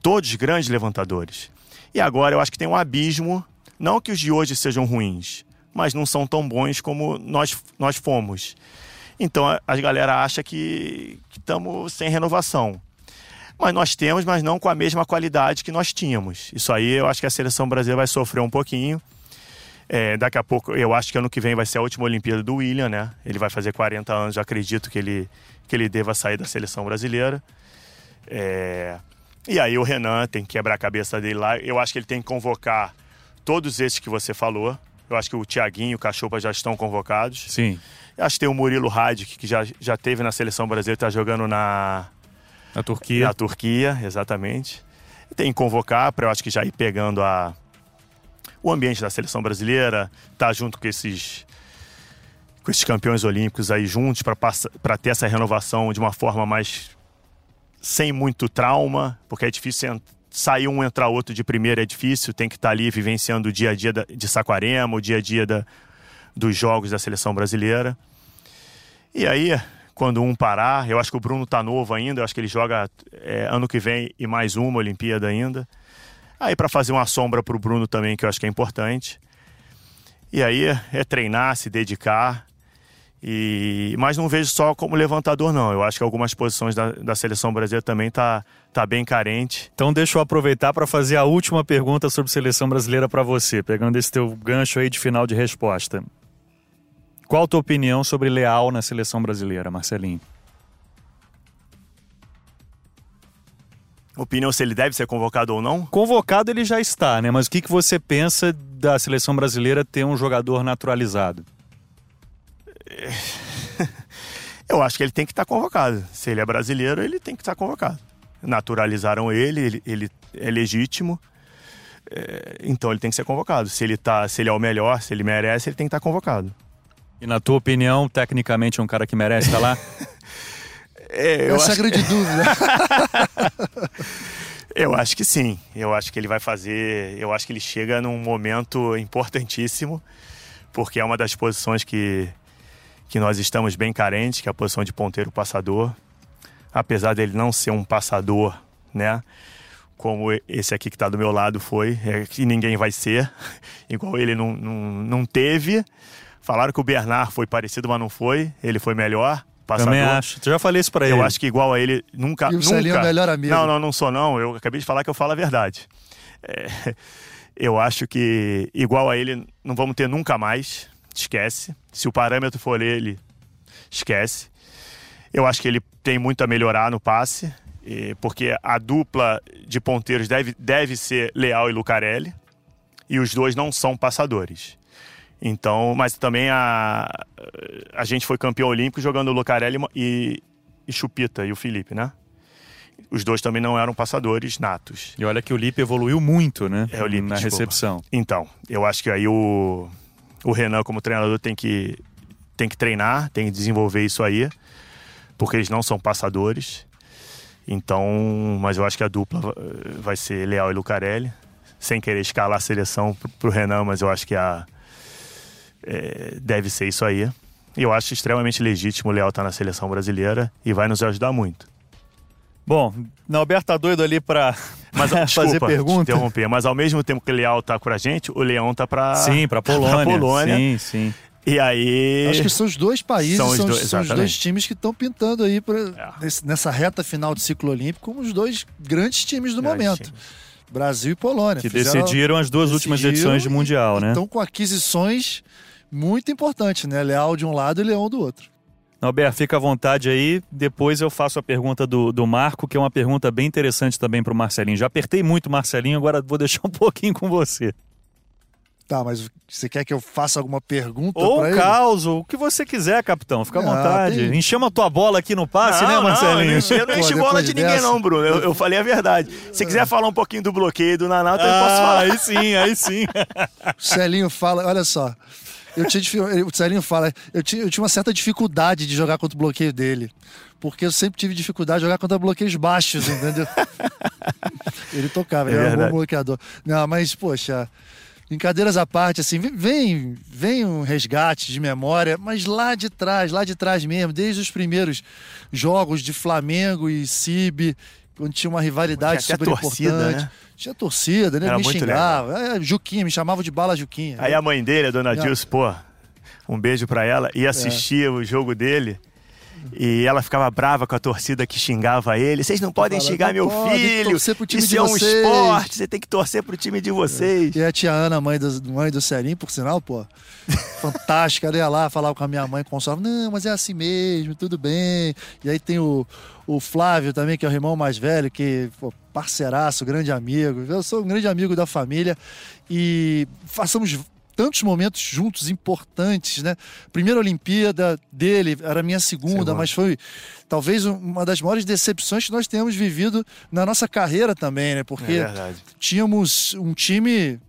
todos grandes levantadores. E agora eu acho que tem um abismo, não que os de hoje sejam ruins, mas não são tão bons como nós, nós fomos. Então a, a galera acha que estamos sem renovação. Mas nós temos, mas não com a mesma qualidade que nós tínhamos. Isso aí eu acho que a seleção brasileira vai sofrer um pouquinho. É, daqui a pouco, eu acho que ano que vem vai ser a última Olimpíada do William, né? Ele vai fazer 40 anos, eu acredito que ele que ele deva sair da seleção brasileira. É... E aí o Renan tem que quebrar a cabeça dele lá. Eu acho que ele tem que convocar todos esses que você falou. Eu acho que o Thiaguinho e o Cachopa já estão convocados.
Sim.
Eu acho que tem o Murilo Radic, que já, já teve na seleção brasileira, está jogando na,
A Turquia.
A Turquia, exatamente. Tem que convocar para eu acho que já ir pegando a, o ambiente da seleção brasileira, tá junto com esses com esses campeões olímpicos aí juntos para ter essa renovação de uma forma mais sem muito trauma, porque é difícil sair um entrar outro de primeira é difícil, tem que estar tá ali vivenciando o dia a dia de Saquarema, o dia a dia da, dos jogos da seleção brasileira. E aí, quando um parar, eu acho que o Bruno tá novo ainda, eu acho que ele joga é, ano que vem e mais uma Olimpíada ainda. Aí para fazer uma sombra para o Bruno também, que eu acho que é importante. E aí é treinar, se dedicar e, mas não vejo só como levantador, não. Eu acho que algumas posições da, da seleção brasileira também tá, tá bem carente.
Então deixa eu aproveitar para fazer a última pergunta sobre seleção brasileira para você, pegando esse teu gancho aí de final de resposta. Qual a tua opinião sobre Leal na seleção brasileira, Marcelinho?
Opinião se ele deve ser convocado ou não?
Convocado ele já está, né? Mas o que, que você pensa da seleção brasileira ter um jogador naturalizado? <laughs>
Eu acho que ele tem que estar convocado. Se ele é brasileiro, ele tem que estar convocado. Naturalizaram ele, ele, ele é legítimo. É, então ele tem que ser convocado. Se ele, tá, se ele é o melhor, se ele merece, ele tem que estar convocado.
E na tua opinião, tecnicamente é um cara que merece estar lá? <laughs>
é, eu acho... é a grande <laughs> dúvida. <laughs>
eu acho que sim. Eu acho que ele vai fazer. Eu acho que ele chega num momento importantíssimo, porque é uma das posições que que nós estamos bem carentes, que é a posição de ponteiro passador. Apesar dele não ser um passador, né? Como esse aqui que está do meu lado foi, é que ninguém vai ser, <laughs> igual ele não, não, não teve. Falaram que o Bernard foi parecido, mas não foi. Ele foi melhor. Passador.
Também acho. Eu já falei isso para ele.
Eu acho que igual a ele nunca.
E o
nunca...
é o melhor amigo.
Não, não, não sou não. Eu acabei de falar que eu falo a verdade. É... <laughs> Eu acho que igual a ele não vamos ter nunca mais esquece. Se o parâmetro for ele, esquece. Eu acho que ele tem muito a melhorar no passe, porque a dupla de ponteiros deve, deve ser Leal e Lucarelli, e os dois não são passadores. Então, mas também a, a gente foi campeão olímpico jogando o Lucarelli e, e Chupita e o Felipe, né? Os dois também não eram passadores natos.
E olha que o Lipe evoluiu muito, né?
É, o Lipe,
na desculpa. recepção.
Então, eu acho que aí o o Renan, como treinador, tem que, tem que treinar, tem que desenvolver isso aí, porque eles não são passadores. Então, mas eu acho que a dupla vai ser Leal e Lucarelli. Sem querer escalar a seleção para o Renan, mas eu acho que a, é, deve ser isso aí. E eu acho extremamente legítimo o Leal estar tá na seleção brasileira e vai nos ajudar muito.
Bom, Alberto tá doido ali para <laughs> <laughs> fazer pergunta.
interromper, mas ao mesmo tempo que o Leal tá com a gente, o Leão tá para
Sim, para <laughs> Polônia. Polônia. Sim, sim.
E aí.
Acho que são os dois países, são os, são, dois, são os dois, times que estão pintando aí pra, é. nessa reta final de ciclo olímpico como os dois grandes times do grandes momento. Times. Brasil e Polônia.
Que Fizeram, decidiram as duas últimas edições de Mundial, né?
Estão com aquisições muito importantes, né? Leal de um lado e Leão do outro.
Alberto, fica à vontade aí. Depois eu faço a pergunta do, do Marco, que é uma pergunta bem interessante também para o Marcelinho. Já apertei muito o Marcelinho, agora vou deixar um <laughs> pouquinho com você.
Tá, mas você quer que eu faça alguma pergunta
Ou
pra
caos, o que você quiser, capitão. Fica à ah, vontade. Tem... Enchemos a tua bola aqui no passe,
não,
né, Marcelinho?
Não, eu não enchi bola de ninguém, não, Bruno. Eu, eu, <laughs> falei a verdade. Se quiser falar um pouquinho do bloqueio do Nanata, ah, eu posso falar.
Aí sim, aí sim.
Celinho fala, olha só. Eu tinha, o Celinho fala, eu tinha, eu tinha uma certa dificuldade de jogar contra o bloqueio dele. Porque eu sempre tive dificuldade de jogar contra bloqueios baixos, entendeu? <laughs> ele tocava, ele é era um bom bloqueador. Não, mas, poxa, brincadeiras à parte, assim, vem, vem um resgate de memória, mas lá de trás, lá de trás mesmo, desde os primeiros jogos de Flamengo e Cibe, quando tinha uma rivalidade tinha super torcida, importante. Né? Tinha torcida, né? Era me xingava. É, Juquinha, me chamava de bala Juquinha.
Aí a mãe dele, a dona Dilce, pô, um beijo pra ela, ia assistir é. o jogo dele. E ela ficava brava com a torcida que xingava ele. Vocês não podem Fala, xingar meu pode, filho. Isso é um vocês. esporte. Você tem que torcer pro time de vocês.
E a tia Ana, mãe do, mãe do Serinho, por sinal, pô, <laughs> fantástica. Ela ia lá, falava com a minha mãe, consolava. Não, mas é assim mesmo, tudo bem. E aí tem o, o Flávio também, que é o irmão mais velho, que, pô, parceiraço, grande amigo. Eu sou um grande amigo da família. E façamos tantos momentos juntos importantes, né? Primeira Olimpíada dele era a minha segunda, segunda, mas foi talvez uma das maiores decepções que nós temos vivido na nossa carreira também, né? Porque é tínhamos um time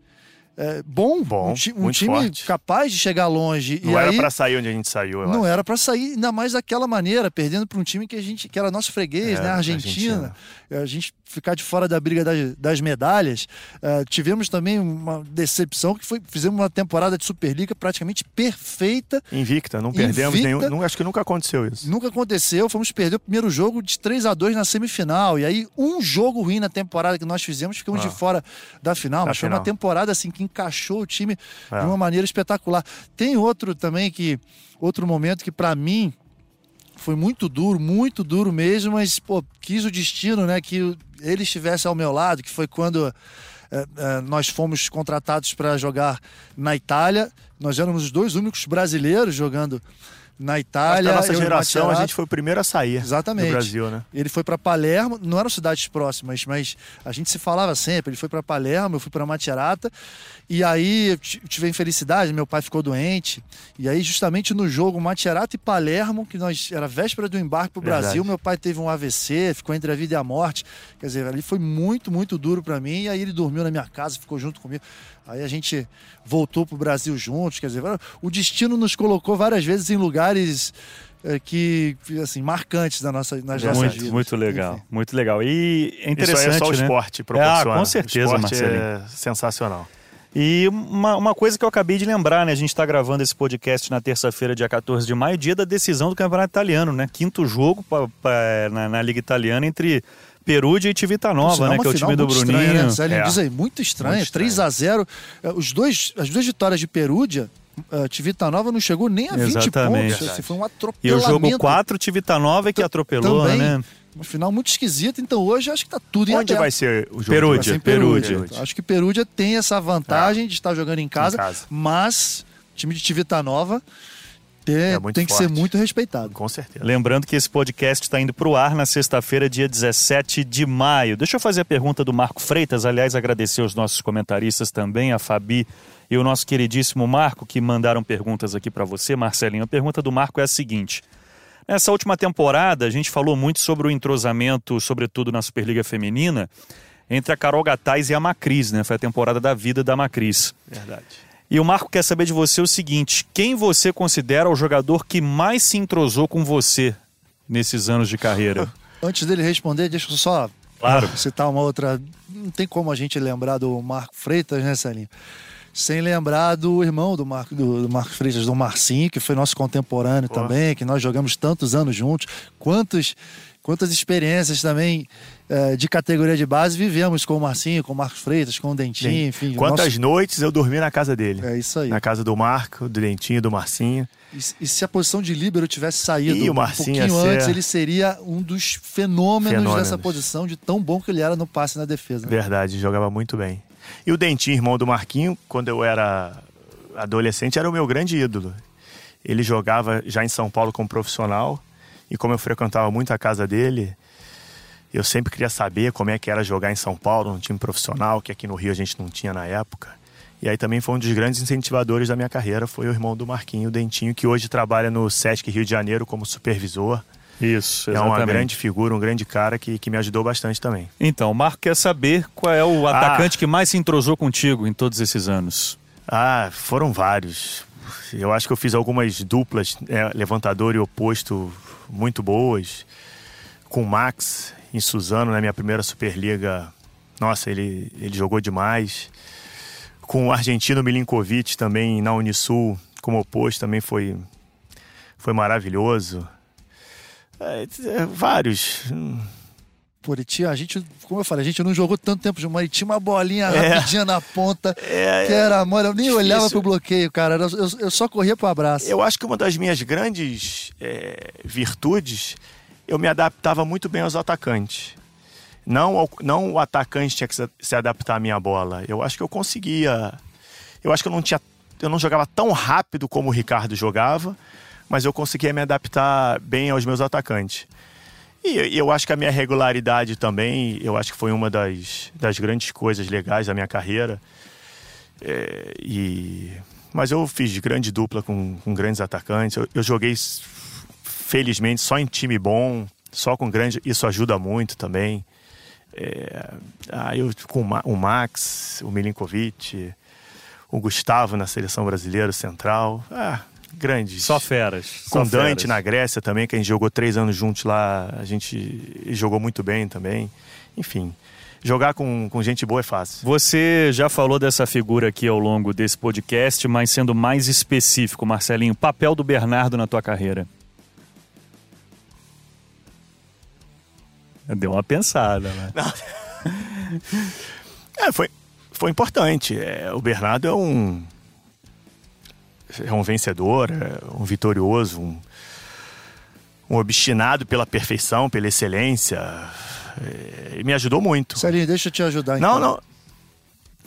é, bom,
bom,
um, um time
forte.
capaz de chegar longe.
Não
e
era para sair onde a gente saiu,
Não
acho.
era para sair, ainda mais daquela maneira, perdendo para um time que a gente que era nosso freguês, é, né, Argentina. Argentina. A gente ficar de fora da briga das, das medalhas. Uh, tivemos também uma decepção que foi fizemos uma temporada de Superliga praticamente perfeita.
Invicta, não perdemos invicta, nenhum. Não, acho que nunca aconteceu isso.
Nunca aconteceu. Fomos perder o primeiro jogo de 3 a 2 na semifinal. E aí, um jogo ruim na temporada que nós fizemos, ficamos ah. de fora da final. Da mas final. foi uma temporada assim que encaixou o time é. de uma maneira espetacular. Tem outro também que. Outro momento que, para mim, foi muito duro, muito duro mesmo, mas pô, quis o destino, né, que ele estivesse ao meu lado, que foi quando é, é, nós fomos contratados para jogar na Itália. Nós éramos os dois únicos brasileiros jogando na Itália.
Que nossa geração, a gente foi o primeiro a sair
Exatamente.
do Brasil, né?
Ele foi para Palermo, não eram cidades próximas, mas a gente se falava sempre. Ele foi para Palermo, eu fui para Macerata. E aí eu tive a infelicidade, meu pai ficou doente. E aí, justamente no jogo Macerata e Palermo, que nós era véspera do embarque para o Brasil, meu pai teve um AVC, ficou entre a vida e a morte. Quer dizer, ali foi muito, muito duro para mim. E aí ele dormiu na minha casa, ficou junto comigo. Aí a gente voltou para o Brasil juntos, quer dizer, o destino nos colocou várias vezes em lugares é, que assim marcantes da nossa nas
nossas
muito,
vidas. Muito legal, Enfim. muito legal. E é interessante,
Isso aí é só o
né?
esporte proporciona.
Ah, com certeza,
o esporte
Marcelinho.
é sensacional.
E uma, uma, coisa que eu acabei de lembrar, né? A gente está gravando esse podcast na terça-feira, dia 14 de maio, dia da decisão do Campeonato Italiano, né? Quinto jogo pra, pra, na, na Liga Italiana entre Perugia e Civitanova, né? Que é o time do Bruninho.
Estranha, né? Zé, é. diz aí, muito estranho. 3 a 0 é, Os dois, as duas vitórias de Perugia uh, é, Tivitanova não chegou nem a 20
Exatamente.
pontos. Assim, foi um atropelamento.
E o jogo 4, Tivitanova é que atropelou,
Também,
né?
Um final muito esquisito, então hoje acho que tá tudo em
Onde
aberto.
vai ser o jogo?
Perugia.
Perugia. Acho que Perugia tem essa vantagem é. de estar jogando em casa, em casa. mas o time de Tivitanova tem, é tem que ser muito respeitado.
Com certeza.
Lembrando que esse podcast está indo para o ar na sexta-feira, dia 17 de maio. Deixa eu fazer a pergunta do Marco Freitas. Aliás, agradecer aos nossos comentaristas também, a Fabi e o nosso queridíssimo Marco, que mandaram perguntas aqui para você, Marcelinho. A pergunta do Marco é a seguinte. Nessa última temporada, a gente falou muito sobre o entrosamento, sobretudo na Superliga Feminina, entre a Carol Gataz e a Macris, né? Foi a temporada da vida da Macris.
Verdade.
E o Marco quer saber de você o seguinte: quem você considera o jogador que mais se entrosou com você nesses anos de carreira? <laughs>
Antes dele responder, deixa eu só
claro. <laughs>
citar uma outra. Não tem como a gente lembrar do Marco Freitas, né, Celinho? Sem lembrar do irmão do Marco, do, do Marcos Freitas, do Marcinho, que foi nosso contemporâneo Pô. também, que nós jogamos tantos anos juntos. Quantos, quantas experiências também eh, de categoria de base vivemos com o Marcinho, com o Marcos Freitas, com o Dentinho, Sim. enfim.
Quantas nosso... noites eu dormi na casa dele.
É isso aí.
Na casa do Marco, do Dentinho, do Marcinho.
E, e se a posição de líbero tivesse saído
e
um pouquinho
ser...
antes, ele seria um dos fenômenos, fenômenos, dessa posição, de tão bom que ele era no passe na defesa. Né?
Verdade, jogava muito bem. E o Dentinho, irmão do Marquinho, quando eu era adolescente, era o meu grande ídolo. Ele jogava já em São Paulo como profissional e como eu frequentava muito a casa dele, eu sempre queria saber como é que era jogar em São Paulo, num time profissional, que aqui no Rio a gente não tinha na época. E aí também foi um dos grandes incentivadores da minha carreira, foi o irmão do Marquinho, o Dentinho, que hoje trabalha no Sesc Rio de Janeiro como supervisor.
Isso,
exatamente. É uma grande figura, um grande cara que, que me ajudou bastante também.
Então, o Marco quer saber qual é o ah. atacante ah, que mais se entrosou contigo em todos esses anos.
Ah, foram vários. Eu acho que eu fiz algumas duplas, é, levantador e oposto, muito boas. Com o Max em Suzano, na minha primeira Superliga. Nossa, ele, ele jogou demais. Com o argentino Milinkovic também na Unisul, como oposto, também foi, foi maravilhoso. É, é, vários.
Poritinho, a gente, como eu falei, a gente não jogou tanto tempo junto, mas tinha uma bolinha é. rapidinha na ponta, é, que era mole. Eu nem difícil. olhava pro bloqueio, cara. Eu, eu, só corria pro abraço.
Eu acho que uma das minhas grandes é, virtudes, eu me adaptava muito bem aos atacantes. Não, não o atacante tinha que se, adaptar à minha bola. Eu acho que eu conseguia. Eu acho que eu não tinha. Eu não jogava tão rápido como o Ricardo jogava mas eu conseguia me adaptar bem aos meus atacantes. E eu acho que a minha regularidade também, eu acho que foi uma das, das grandes coisas legais da minha carreira. É, e mas eu fiz grande dupla com, com grandes atacantes. Eu, eu, joguei, felizmente, só em time bom, só com grande. Isso ajuda muito também. É, ah, eu com o Max, o Milinkovic, o Gustavo na seleção brasileira central. Ah, grandes.
Só feras.
Com
só
Dante
feras.
na Grécia também, que a gente jogou três anos juntos lá. A gente jogou muito bem também. Enfim, jogar com, com gente boa é fácil.
Você já falou dessa figura aqui ao longo desse podcast, mas sendo mais específico, Marcelinho, papel do Bernardo na tua carreira? Deu uma pensada, né?
é, foi, foi importante. É, o Bernardo é um é um vencedor, é um vitorioso, um, um obstinado pela perfeição, pela excelência. É, me ajudou muito.
Celinho, deixa eu te ajudar.
Não,
então.
não.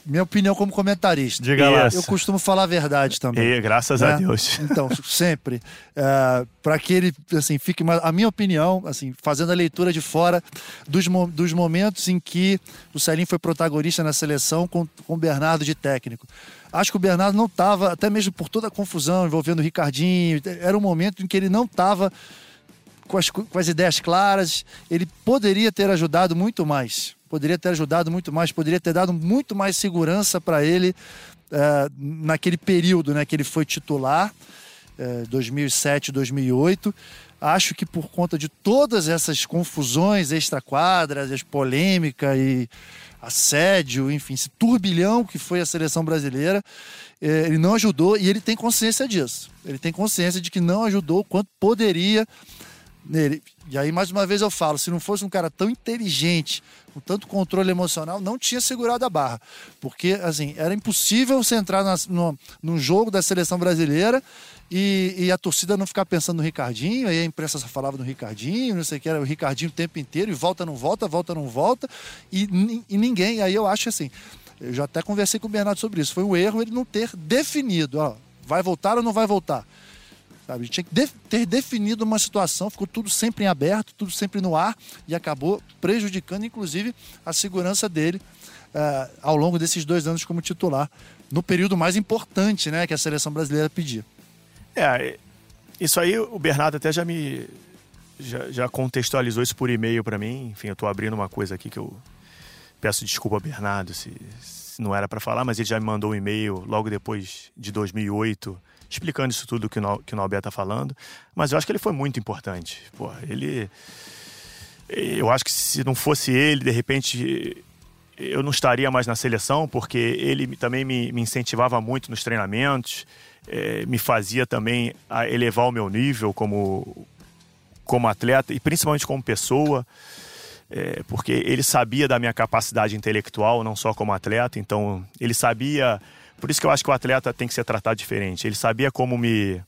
Minha opinião como comentarista.
Diga lá.
Eu costumo falar a verdade também.
E, graças
né?
a Deus. <laughs>
Então, sempre. É, para que ele, assim, fique... A minha opinião, assim, fazendo a leitura de fora dos, dos momentos em que o Celinho foi protagonista na seleção com, com o Bernardo de técnico. Acho que o Bernardo não estava, até mesmo por toda a confusão envolvendo o Ricardinho, era um momento em que ele não estava com as, com as ideias claras, ele poderia ter ajudado muito mais poderia ter ajudado muito mais, poderia ter dado muito mais segurança para ele uh, naquele período né, que ele foi titular, uh, 2007, 2008. Acho que por conta de todas essas confusões extra-quadras, as polêmicas e assédio, enfim, esse turbilhão que foi a seleção brasileira, eh, ele não ajudou e ele tem consciência disso. Ele tem consciência de que não ajudou quanto poderia nele. E aí, mais uma vez, eu falo: se não fosse um cara tão inteligente, com tanto controle emocional, não tinha segurado a barra. Porque, assim, era impossível você entrar na, no, num jogo da seleção brasileira e, e, a torcida não ficar pensando no Ricardinho, aí a imprensa só falava no Ricardinho, não sei o que, era o Ricardinho o tempo inteiro, e volta, não volta, volta, não volta, e, e ninguém. Aí eu acho assim. Eu já até conversei com o Bernardo sobre isso. Foi um erro ele não ter definido, ó, vai voltar ou não vai voltar. Sabe? Tinha que ter definido uma situação, ficou tudo sempre em aberto, tudo sempre no ar e acabou prejudicando, inclusive, a segurança dele uh, ao longo desses dois anos como titular, no período mais importante né, que a seleção brasileira pedia.
É, isso aí o Bernardo até já me já, já contextualizou isso por e-mail para mim. Enfim, eu estou abrindo uma coisa aqui que eu peço desculpa ao Bernardo se, se não era para falar, mas ele já me mandou um e-mail logo depois de 2008 explicando isso tudo que o, que o Norberto está falando. Mas eu acho que ele foi muito importante. Pô, ele. Eu acho que se não fosse ele, de repente eu não estaria mais na seleção, porque ele também me, me incentivava muito nos treinamentos, é, me fazia também elevar o meu nível como, como atleta e principalmente como pessoa, é, porque ele sabia da minha capacidade intelectual, não só como atleta, então ele sabia por isso que eu acho que o atleta tem que ser tratado diferente. Ele sabia como me,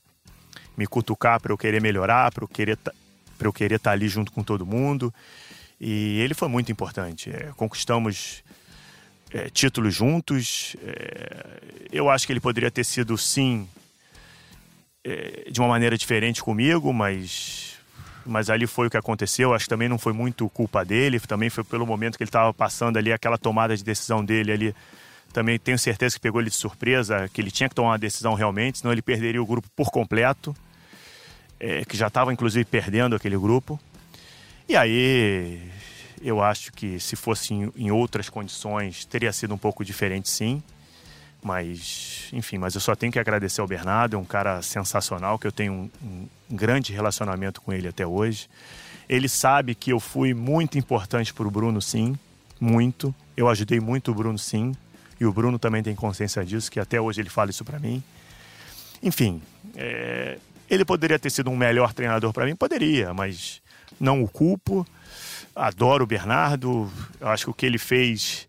me cutucar para eu querer melhorar, para eu querer para eu querer estar tá ali junto com todo mundo. E ele foi muito importante. É, conquistamos é, títulos juntos. É, eu acho que ele poderia ter sido, sim, é, de uma maneira diferente comigo, mas, mas ali foi o que aconteceu. Acho que também não foi muito culpa dele, também foi pelo momento que ele estava passando ali, aquela tomada de decisão dele ali também tenho certeza que pegou ele de surpresa, que ele tinha que tomar uma decisão realmente, senão ele perderia o grupo por completo, é, que já estava inclusive perdendo aquele grupo. E aí eu acho que se fosse em, em, outras condições teria sido um pouco diferente sim. Mas, enfim, mas eu só tenho que agradecer ao Bernardo, é um cara sensacional, que eu tenho um, um, grande relacionamento com ele até hoje. Ele sabe que eu fui muito importante para o Bruno, sim, muito. Eu ajudei muito o Bruno, sim e o Bruno também tem consciência disso, que até hoje ele fala isso para mim. Enfim, é, ele poderia ter sido um melhor treinador para mim? Poderia, mas não o culpo. Adoro o Bernardo, eu acho que o que ele fez,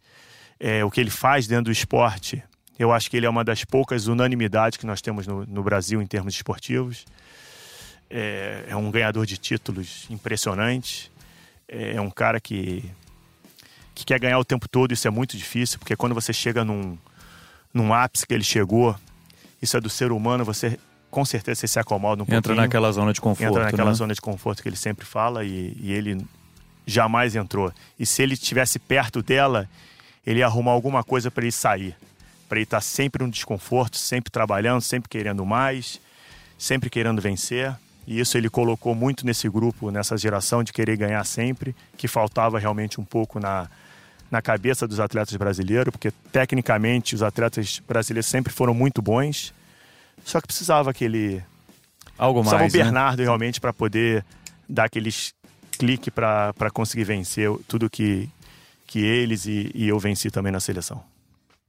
é, o que ele faz dentro do esporte, eu acho que ele é uma das poucas unanimidades que nós temos no, no Brasil em termos esportivos. É, é, um ganhador de títulos impressionante. É, é um cara que que quer ganhar o tempo todo, isso é muito difícil, porque quando você chega num, num ápice que ele chegou, isso é do ser humano, você com certeza você se acomoda um
Entra pouquinho. Entra naquela zona de conforto.
Entra naquela
né?
zona de conforto que ele sempre fala e, e, ele jamais entrou. E se ele estivesse perto dela, ele ia arrumar alguma coisa para ele sair, para para ele estar tá sempre no desconforto, sempre trabalhando, sempre querendo mais, sempre querendo vencer. E isso ele colocou muito nesse grupo, nessa geração de querer ganhar sempre, que faltava realmente um pouco na, na cabeça dos atletas brasileiros, porque tecnicamente os atletas brasileiros sempre foram muito bons, só que precisava aquele.
Algo mais.
Precisava o né? Bernardo né? realmente para poder dar aqueles clique para conseguir vencer tudo que, que eles e, e eu venci também na seleção.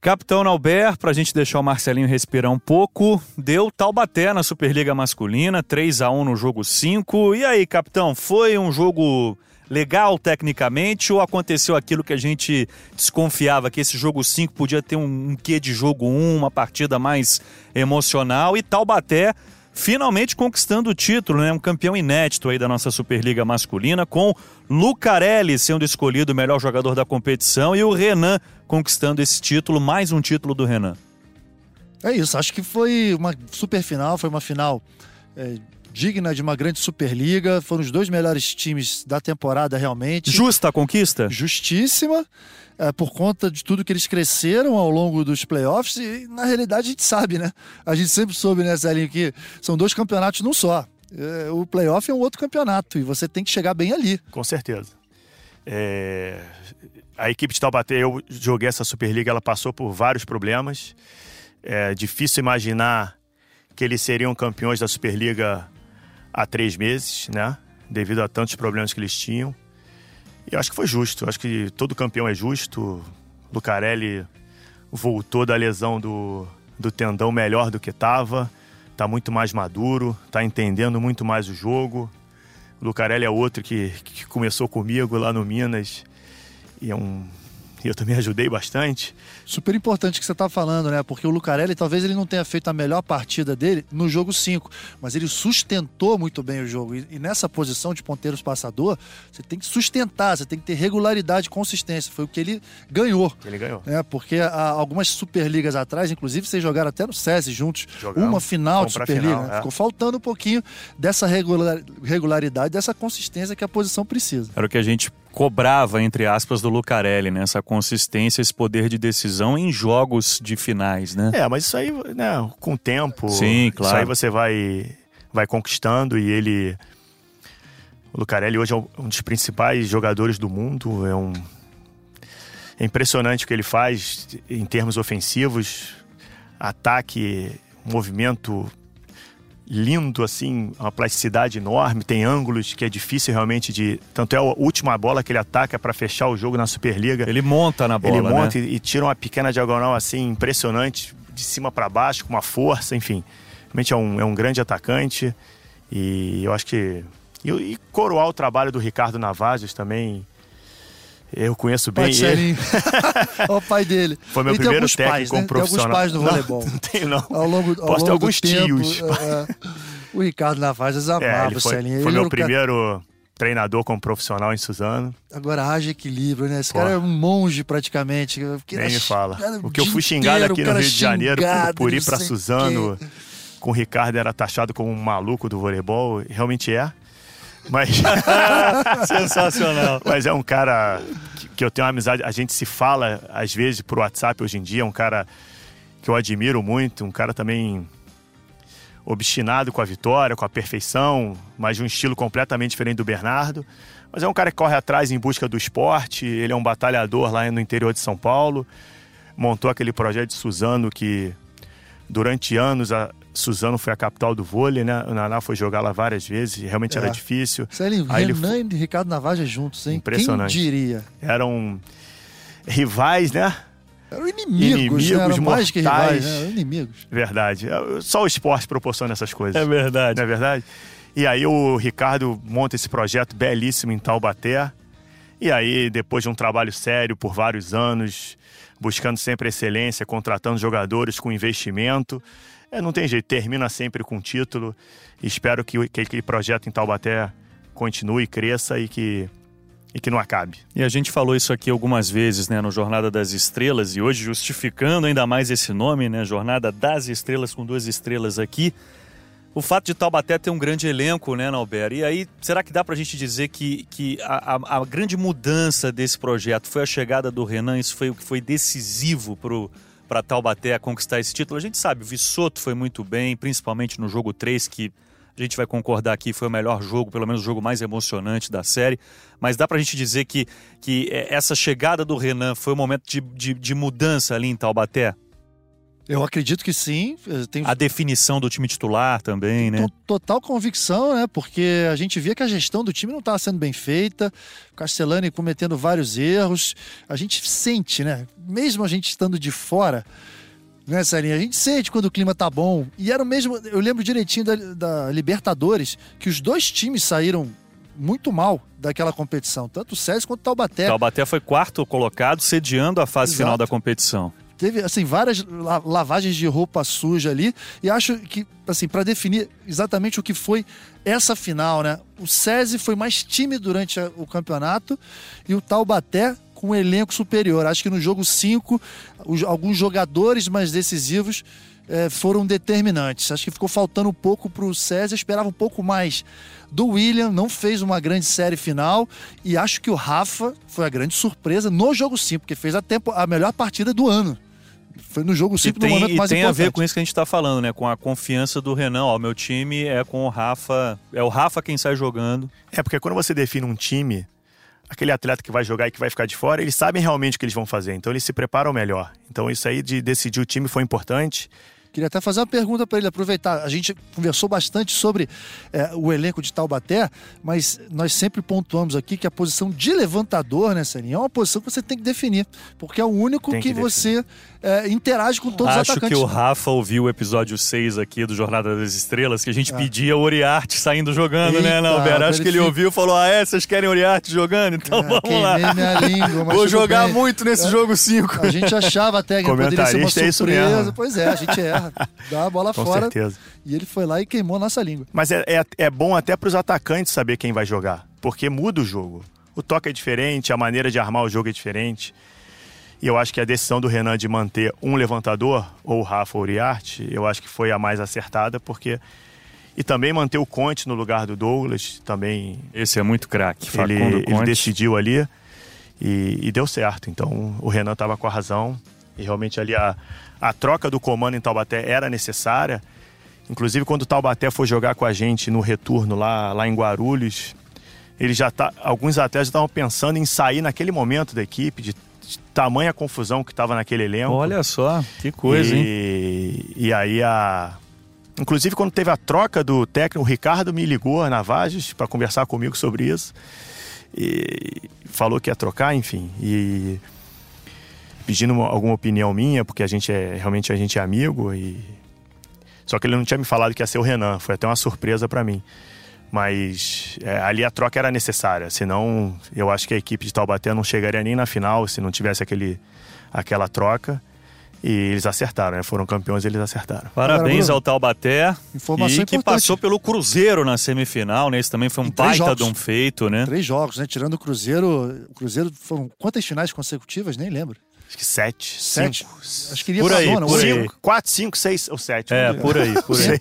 Capitão Nauber, para a gente deixar o Marcelinho respirar um pouco, deu Taubaté na Superliga Masculina, 3 a 1 no jogo 5. E aí, capitão, foi um jogo legal tecnicamente ou aconteceu aquilo que a gente desconfiava, que esse jogo 5 podia ter um, um quê de jogo 1, um, uma partida mais emocional e Taubaté finalmente conquistando o título, né? Um campeão inédito aí da nossa Superliga masculina, com Lucarelli sendo escolhido o melhor jogador da competição e o Renan conquistando esse título, mais um título do Renan.
É isso, acho que foi uma super final, foi uma final é, digna de uma grande Superliga. Foram os dois melhores times da temporada, realmente.
Justa a conquista?
Justíssima é, por conta de tudo que eles cresceram ao longo dos playoffs e na realidade a gente sabe, né? A gente sempre soube, né, Celinho, que são dois campeonatos num só. É, o playoff é um outro campeonato e você tem que chegar bem ali.
Com certeza. É... A equipe de Taubaté, eu joguei essa Superliga, ela passou por vários problemas. É difícil imaginar que eles seriam campeões da Superliga há três meses, né? Devido a tantos problemas que eles tinham. E acho que foi justo. Acho que todo campeão é justo. Lucarelli voltou da lesão do, do tendão melhor do que estava. Está muito mais maduro, está entendendo muito mais o jogo. Lucarelli é outro que, que começou comigo lá no Minas e é um eu também ajudei bastante.
Super importante que você está falando, né? Porque o Lucarelli talvez ele não tenha feito a melhor partida dele no jogo 5, mas ele sustentou muito bem o jogo. E, e, nessa posição de ponteiros passador, você tem que sustentar, você tem que ter regularidade e consistência. Foi o que ele ganhou.
Ele ganhou.
Né? Porque há algumas Superligas atrás, inclusive vocês jogaram até no SESI juntos, Jogamos. uma final de Superliga. Final, é. Ficou faltando um pouquinho dessa regular, regularidade, dessa consistência que a posição precisa.
Era o que a gente cobrava, entre aspas, do Lucarelli, né? Essa consistência, esse poder de decisão em jogos de finais, né?
É, mas isso aí, né, com o tempo.
Sim, claro.
Isso aí você vai, vai conquistando e ele. O Lucarelli hoje é um dos principais jogadores do mundo. É um. É impressionante o que ele faz em termos ofensivos. Ataque, movimento lindo, assim, uma plasticidade enorme, tem ângulos que é difícil realmente de. Tanto é a última bola que ele ataca para fechar o jogo na Superliga.
Ele monta na bola.
Ele monta
né?
e, e, tira uma pequena diagonal assim, impressionante, de cima para baixo, com uma força, enfim. Realmente é um, é um grande atacante. E eu acho que. E, e coroar o trabalho do Ricardo Navazes também eu conheço bem ele. <laughs>
o pai dele.
Foi meu ele primeiro técnico
pais, né?
profissional.
Tem alguns pais no voleibol.
Não, não tenho não.
Ao longo, ao
Posso
ter
alguns
tempo,
tios.
É, o Ricardo <laughs> amava é,
ele foi,
o Celinho.
Foi ele meu primeiro treinador como profissional em Suzano.
Agora haja equilíbrio, né? Esse Pô. cara é um monge praticamente.
Nem me fala. O que eu fui xingado aqui no Rio de Janeiro por, por ir para Suzano com o Ricardo era taxado como um maluco do voleibol. Realmente é. Mas. <laughs>
Sensacional.
Mas é um cara que, que, eu tenho uma amizade. A gente se fala, às vezes, por WhatsApp hoje em dia. É um cara que eu admiro muito. Um cara também obstinado com a vitória, com a perfeição, mas de um estilo completamente diferente do Bernardo. Mas é um cara que corre atrás em busca do esporte. Ele é um batalhador lá no interior de São Paulo. Montou aquele projeto de Suzano que, durante anos, a, Suzano foi a capital do vôlei, né? O Naná foi jogar lá várias vezes, realmente é. era difícil.
Sério, Aí Renan ele... e Ricardo Navaja juntos, hein?
Impressionante.
Quem diria?
Eram rivais, né?
Eram inimigos, inimigos né? Eram mais que rivais, né? Eram inimigos.
Verdade. É, só o esporte proporciona essas coisas.
É verdade.
Não é verdade? E aí o Ricardo monta esse projeto belíssimo em Taubaté. E aí, depois de um trabalho sério por vários anos, buscando sempre excelência, contratando jogadores com investimento, é, não tem jeito, termina sempre com título. Espero que, que aquele projeto em Taubaté continue, cresça e que, e que não acabe.
E a gente falou isso aqui algumas vezes, né, no Jornada das Estrelas, e hoje justificando ainda mais esse nome, né, Jornada das Estrelas com duas estrelas aqui. O fato de Taubaté ter um grande elenco, né, Nalber? E aí, será que dá para a gente dizer que, que a, a, a, grande mudança desse projeto foi a chegada do Renan? Isso foi o que foi decisivo para para Taubaté conquistar esse título. A gente sabe, o Vissoto foi muito bem, principalmente no jogo 3, que a gente vai concordar aqui, foi o melhor jogo, pelo menos o jogo mais emocionante da série. Mas dá para a gente dizer que, que é, essa chegada do Renan foi um momento de, de, de mudança ali em Taubaté?
Eu acredito que sim.
Tenho... A definição do time titular também, né?
Total convicção, né? Porque a gente via que a gestão do time não estava sendo bem feita, Castellani cometendo vários erros. A gente sente, né? Mesmo a gente estando de fora, né, Sarinha? A gente sente quando o clima tá bom. E era o mesmo. Eu lembro direitinho da, da Libertadores, que os dois times saíram muito mal daquela competição, tanto o César quanto o Taubaté.
Taubaté foi quarto colocado, sediando a fase Exato. final da competição
teve assim várias lavagens de roupa suja ali e acho que assim para definir exatamente o que foi essa final, né? O SESI foi mais time durante o campeonato e o Taubaté com um elenco superior. Acho que no jogo 5, alguns jogadores mais decisivos é, foram determinantes. Acho que ficou faltando um pouco para o César, esperava um pouco mais do William, não fez uma grande série final e acho que o Rafa foi a grande surpresa no jogo 5, porque fez a, tempo, a melhor partida do ano foi no jogo 5 no momento mais
tem
importante.
a ver com isso que a gente está falando, né? Com a confiança do Renan. Ó, meu time é com o Rafa. É o Rafa quem sai jogando.
É, porque quando você define um time, aquele atleta que vai jogar e que vai ficar de fora, eles sabem realmente o que eles vão fazer. Então eles se preparam melhor. Então isso aí de decidir o time foi importante.
Queria até fazer uma pergunta para ele, aproveitar. A gente conversou bastante sobre é, o elenco de Taubaté, mas nós sempre pontuamos aqui que a posição de levantador, né, Seninha, é uma posição que você tem que definir, porque é o único que, que você é, interage com todos
Acho
os atacantes.
Acho que o Rafa ouviu o episódio 6 aqui do Jornada das Estrelas, que a gente é. pedia o Oriarte saindo jogando, Eita, né, não, Vera? Acho que ele ouviu e falou: ah, é, vocês querem Oriarte jogando? Então é, vamos lá.
Minha língua,
Vou jogar bem. muito nesse é. jogo 5.
A gente achava até que poderia ser uma é surpresa. pois é, a gente erra. <laughs> Dá a bola
com
fora.
Certeza.
E ele foi lá e queimou a nossa língua.
Mas é, é, é bom até para os atacantes saber quem vai jogar, porque muda o jogo. O toque é diferente, a maneira de armar o jogo é diferente. E eu acho que a decisão do Renan de manter um levantador, ou o Rafa Uriarte, eu acho que foi a mais acertada, porque. E também manter o Conte no lugar do Douglas, também.
Esse é muito craque.
Ele, ele decidiu ali e, e, deu certo. Então o Renan estava com a razão. E realmente ali a, a troca do comando em Taubaté era necessária. Inclusive, quando o Taubaté foi jogar com a gente no retorno lá, lá em Guarulhos, ele já tá, alguns atletas estavam pensando em sair naquele momento da equipe, de de tamanha confusão que estava naquele elenco.
Olha só, que coisa,
e,
hein?
E aí a. Inclusive, quando teve a troca do técnico, o Ricardo me ligou na Vages para conversar comigo sobre isso. E falou que ia trocar, enfim. E pedindo alguma opinião minha, porque a gente é realmente a gente é amigo e só que ele não tinha me falado que ia ser o Renan, foi até uma surpresa para mim. Mas é, ali a troca era necessária, senão eu acho que a equipe de Taubaté não chegaria nem na final se não tivesse aquele, aquela troca. E eles acertaram, né? Foram campeões eles acertaram.
Parabéns ao Taubaté. Informação e que importante. passou pelo Cruzeiro na semifinal, né? Esse também foi um baita de um feito, né?
Três jogos, né? Tirando o Cruzeiro. O Cruzeiro foram quantas finais consecutivas? Nem lembro.
Acho que sete.
Sete.
Cinco.
Acho que iria
por aí, por
aí. quatro, cinco, seis ou sete.
É, por aí, por aí.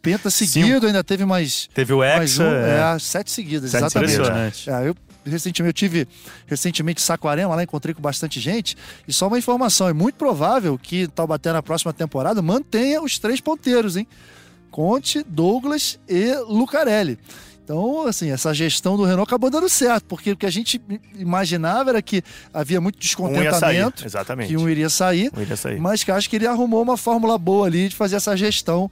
Penta seguido, Cinco. ainda teve mais.
Teve o Hexa.
Um, é. é. sete seguidas, sete exatamente. Impressionante. É, eu recentemente eu tive recentemente em Saquarema, lá encontrei com bastante gente. E só uma informação: é muito provável que Taubaté na próxima temporada mantenha os três ponteiros, hein? Conte, Douglas e Lucarelli. Então, assim, essa gestão do Renault acabou dando certo, porque o que a gente imaginava era que havia muito descontentamento,
um Exatamente.
que um iria, sair,
um iria sair,
mas que acho que ele arrumou uma fórmula boa ali de fazer essa gestão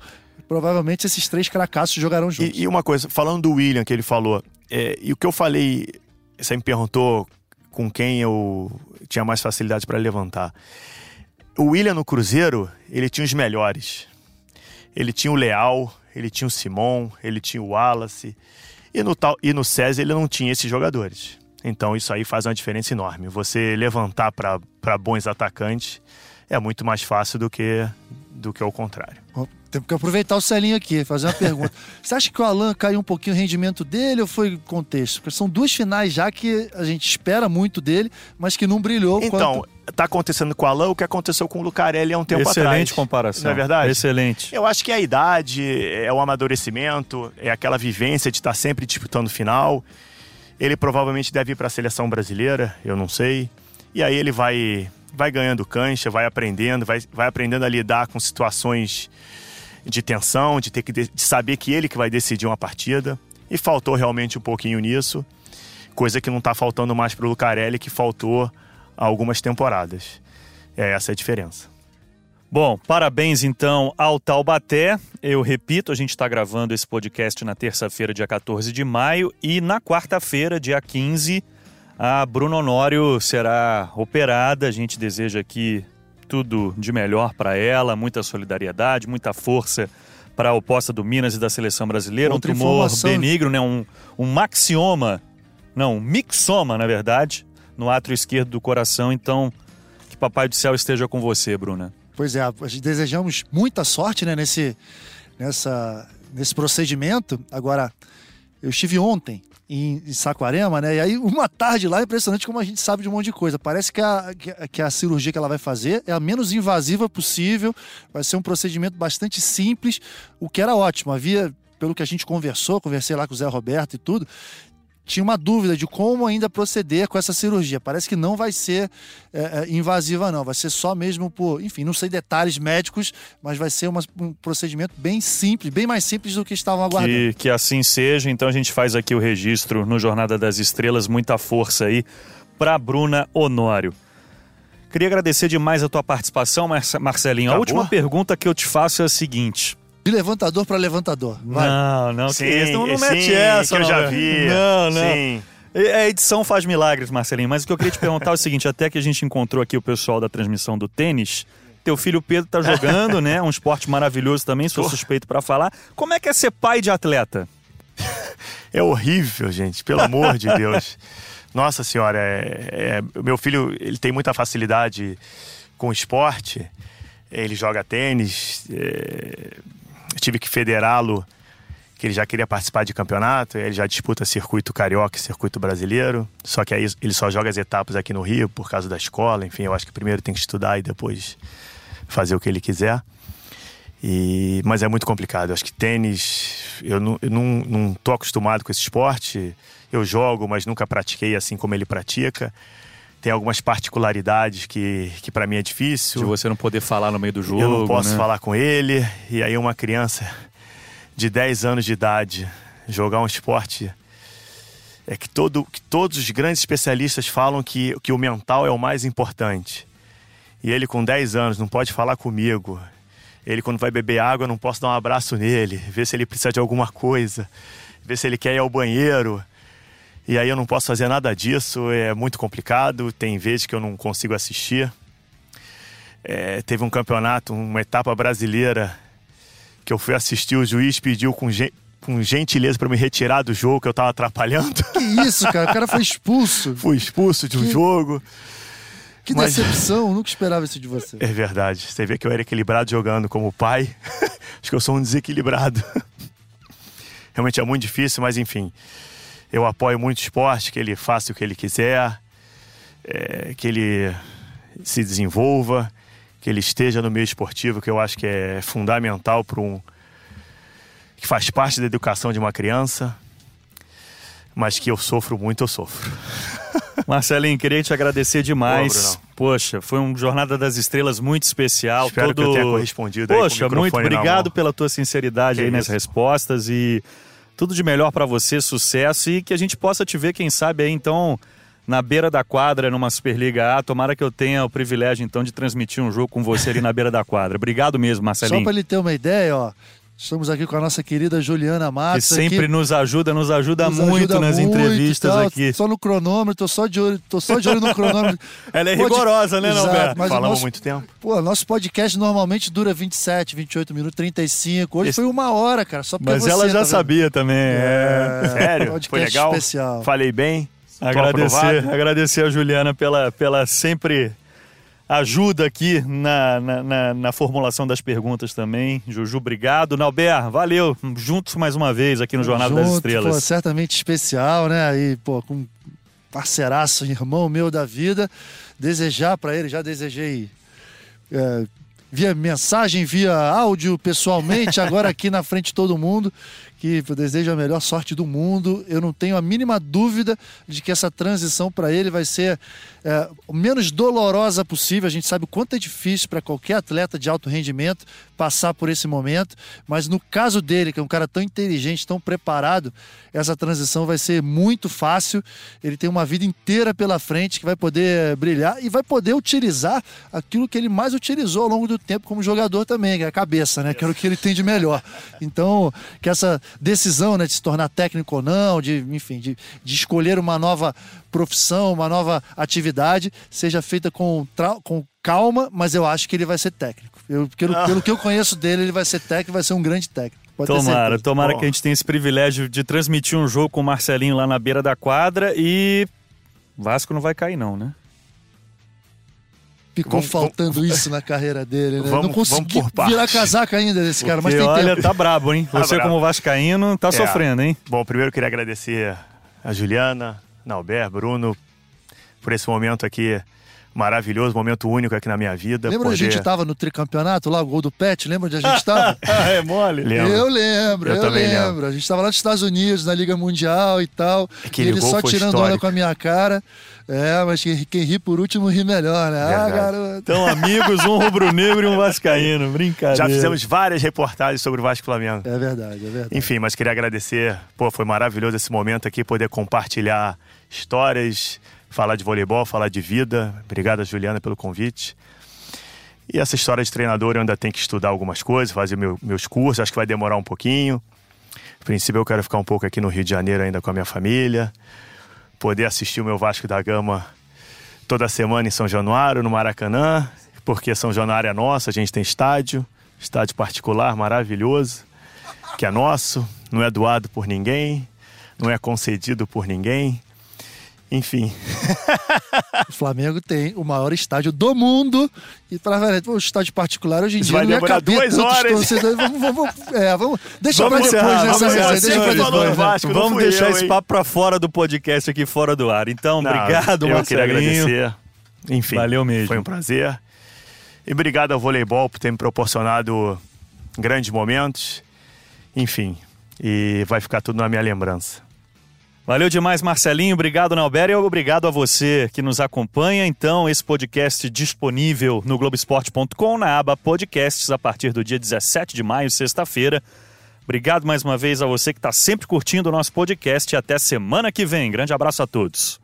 provavelmente esses três cracassos jogarão juntos.
E, e, uma coisa, falando do William que ele falou, é, e o que eu falei, você me perguntou com quem eu tinha mais facilidade para levantar. O William no Cruzeiro, ele tinha os melhores. Ele tinha o Leal, ele tinha o Simon, ele tinha o Wallace. E no, tal, e no César ele não tinha esses jogadores. Então isso aí faz uma diferença enorme. Você levantar para bons atacantes é muito mais fácil do que, do que o contrário.
Temos que aproveitar o Celinho aqui, fazer uma pergunta. <laughs> Você acha que o Alan caiu um pouquinho o rendimento dele ou foi contexto? Porque são duas finais já que a gente espera muito dele, mas que não brilhou.
Então, quanto... tá acontecendo com o Alan o que aconteceu com o Lucarelli há um tempo
Excelente
atrás.
Excelente comparação.
Não é verdade?
Excelente.
Eu acho que é a idade, é o amadurecimento, é aquela vivência de estar sempre disputando final. Ele provavelmente deve ir para a seleção brasileira, eu não sei. E aí ele vai vai ganhando cancha, vai aprendendo, vai, vai aprendendo a lidar com situações de tensão, de ter que de, de saber que ele que vai decidir uma partida. E faltou realmente um pouquinho nisso, coisa que não está faltando mais para o Lucarelli, que faltou há algumas temporadas. É essa a diferença.
Bom, parabéns então ao Taubaté. Eu repito, a gente está gravando esse podcast na terça-feira, dia 14 de maio, e na quarta-feira, dia 15, a Bruno Honório será operada. A gente deseja aqui tudo de melhor para ela, muita solidariedade, muita força para a oposta do Minas e da seleção brasileira. Outra um tumor informação... benigno, né? um, um maxioma, não, um mixoma, na verdade, no átrio esquerdo do coração. Então, que Papai do Céu esteja com você, Bruna.
Pois é, desejamos muita sorte né, nesse, nessa, nesse procedimento. Agora, eu estive ontem em, em Saquarema, né? E aí, uma tarde lá, impressionante como a gente sabe de um monte de coisa. Parece que a, que a cirurgia que ela vai fazer é a menos invasiva possível, vai ser um procedimento bastante simples, o que era ótimo. Havia pelo que a gente conversou, conversei lá com o Zé Roberto e tudo, tinha uma dúvida de como ainda proceder com essa cirurgia. Parece que não vai ser é, é, invasiva, não. Vai ser só mesmo por, enfim, não sei detalhes médicos, mas vai ser uma, um procedimento bem simples, bem mais simples do que estavam aguardando.
Que, que assim seja. Então a gente faz aqui o registro no Jornada das Estrelas. Muita força aí para Bruna Honório. Queria agradecer demais a tua participação, Marcelinho. Acabou? A última pergunta que eu te faço é a seguinte.
De levantador para levantador.
Vai. Não, não, sim, que isso. Não, não mete sim, essa,
que eu já vi.
Não, não. Sim. A edição faz milagres, Marcelinho. Mas o que eu queria te perguntar é o seguinte: até que a gente encontrou aqui o pessoal da transmissão do tênis. Teu filho Pedro tá jogando, né? Um esporte maravilhoso também, sou suspeito para falar. Como é que é ser pai de atleta? <laughs>
É horrível, gente, pelo amor de Deus. Nossa senhora, é, é, meu filho ele tem muita facilidade com esporte. Ele joga tênis, é, tive que federá-lo, que ele já queria participar de campeonato, ele já disputa circuito carioca e circuito brasileiro, só que aí ele só joga as etapas aqui no Rio por causa da escola, enfim, eu acho que primeiro tem que estudar e depois fazer o que ele quiser. E, mas é muito complicado. Eu acho que tênis, eu não, eu não, não tô acostumado com esse esporte. Eu jogo, mas nunca pratiquei assim como ele pratica tem algumas particularidades que, que para mim é difícil.
De você não poder falar no meio do jogo.
Eu não posso
né?
falar com ele. E aí uma criança de 10 anos de idade jogar um esporte é que, todo, que todos os grandes especialistas falam que, que o mental é o mais importante. E ele com 10 anos não pode falar comigo. Ele quando vai beber água eu não posso dar um abraço nele, ver se ele precisa de alguma coisa, ver se ele quer ir ao banheiro. E aí eu não posso fazer nada disso, é muito complicado, tem vezes que eu não consigo assistir. É, teve um campeonato, uma etapa brasileira que eu fui assistir, o juiz pediu com, com gentileza para me retirar do jogo que eu estava atrapalhando. <laughs>
Que isso, cara? O cara foi expulso. <laughs>
Fui expulso de um que... jogo.
Que Mas... decepção, nunca esperava isso de você.
É verdade. Você vê que eu era equilibrado jogando como pai. <laughs> Acho que eu sou um desequilibrado. Realmente é muito difícil, mas enfim eu apoio muito o esporte, que ele faça o que ele quiser, é, que ele se desenvolva, que ele esteja no meio esportivo, que eu acho que é fundamental para um. que faz parte da educação de uma criança, mas que eu sofro muito, eu sofro. <laughs>
Marcelinho, queria te agradecer demais. Poxa, foi um Jornada das Estrelas muito especial.
Espero todo... que eu tenha correspondido
Poxa, muito obrigado pela tua sinceridade que aí nas respostas e tudo de melhor para você, sucesso e que a gente possa te ver, quem sabe, aí então na beira da quadra numa Superliga A. Tomara que eu tenha o privilégio então de transmitir um jogo com você ali na beira da quadra. Obrigado mesmo, Marcelinho.
Só para ele ter uma ideia, ó. Estamos aqui com a nossa querida Juliana Matos.
Que sempre
aqui.
nos ajuda, nos ajuda nos muito ajuda nas muito entrevistas aqui.
Só no cronômetro, tô só de olho, tô só de olho no cronômetro. <laughs>
Ela é Pode... rigorosa, né, Exato,
Norberto? Falamos nosso... muito tempo.
Pô, nosso podcast normalmente dura 27, 28 minutos, 35. Hoje Esse... foi uma hora, cara, só
Mas
você,
ela já
tá
sabia também. É...
é... Sério? Podcast foi legal?
especial.
Falei bem?
Agradecer, agradecer a Juliana pela, pela sempre ajuda aqui na, na, na, na, formulação das perguntas também. Juju, obrigado. Nauber, valeu. Juntos mais uma vez aqui no Junto, das Estrelas.
Pô, certamente especial, né? Aí, pô, com parceiraço, irmão meu da vida. Desejar para ele, já desejei é, via mensagem, via áudio, pessoalmente, agora aqui na frente de todo mundo, que eu desejo a melhor sorte do mundo. Eu não tenho a mínima dúvida de que essa transição para ele vai ser é, o menos dolorosa possível. A gente sabe o quanto é difícil para qualquer atleta de alto rendimento passar por esse momento, mas no caso dele, que é um cara tão inteligente, tão preparado, essa transição vai ser muito fácil. Ele tem uma vida inteira pela frente que vai poder brilhar e vai poder utilizar aquilo que ele mais utilizou ao longo do tempo como jogador também, que é a cabeça, né? Que era o que ele tem de melhor. Então, que essa decisão né, de se tornar técnico ou não, de, enfim, de, de escolher uma nova profissão, uma nova atividade, seja feita com, com calma, mas eu acho que ele vai ser técnico. Eu, pelo, ah. pelo que eu conheço dele, ele vai ser técnico, vai ser um grande técnico.
Pode tomara, tomara que a gente tenha esse privilégio de transmitir um jogo com o Marcelinho lá na beira da quadra e Vasco não vai cair não, né?
Ficou vamos, faltando vamos, isso na carreira dele, né? Vamos, não conseguiu virar casaca ainda desse cara, Porque, mas tem
olha,
tempo.
tá brabo, hein? Tá Você brabo. como vascaíno tá é. sofrendo, hein?
Bom, primeiro eu queria agradecer a Juliana, Nauber, Bruno, por esse momento aqui maravilhoso, momento único aqui na minha vida.
Lembra poder... a gente estava no tricampeonato lá, o gol do Pet? Lembra onde a gente estava? <laughs>
é mole?
Lembro. Eu lembro, eu, eu lembro. lembro. A gente estava lá nos Estados Unidos, na Liga Mundial e tal. Aquele e ele só tirando histórico. onda com a minha cara. É, mas quem, quem, ri por último ri melhor, né? Ah, Verdade. Ah, garoto.
Então, amigos, um rubro-negro e um vascaíno. <laughs> Brincadeira.
Já fizemos várias reportagens sobre o Vasco Flamengo.
É verdade, é verdade.
Enfim, mas queria agradecer. Pô, foi maravilhoso esse momento aqui, poder compartilhar histórias, falar de voleibol, falar de vida. Obrigado, Juliana, pelo convite. E essa história de treinador eu ainda tenho que estudar algumas coisas, fazer meu, meus cursos, acho que vai demorar um pouquinho. A princípio eu quero ficar um pouco aqui no Rio de Janeiro ainda com a minha família, poder assistir o meu Vasco da Gama toda semana em São Januário, no Maracanã, porque São Januário é nosso, a gente tem estádio, estádio particular maravilhoso, que é nosso, não é doado por ninguém, não é concedido por ninguém. Enfim. <laughs>
o Flamengo tem o maior estádio do mundo. E para o estádio particular hoje em
Isso
dia vai
não demorar duas horas.
Vamos, vamos, é, vamos, deixa vamos pra depois nessa
resenha. Vasco, vamos deixar eu, esse papo para fora do podcast aqui, fora do ar. Então, não, obrigado, eu
queria agradecer. Enfim,
valeu mesmo.
Foi um prazer. E obrigado ao voleibol por ter me proporcionado grandes momentos. Enfim, e vai ficar tudo na minha lembrança.
Valeu demais, Marcelinho. Obrigado, Nauber, e obrigado a você que nos acompanha. Então, esse podcast disponível no Globoesporte.com, na aba Podcasts, a partir do dia 17 de maio, sexta-feira. Obrigado mais uma vez a você que está sempre curtindo o nosso podcast até semana que vem. Grande abraço a todos.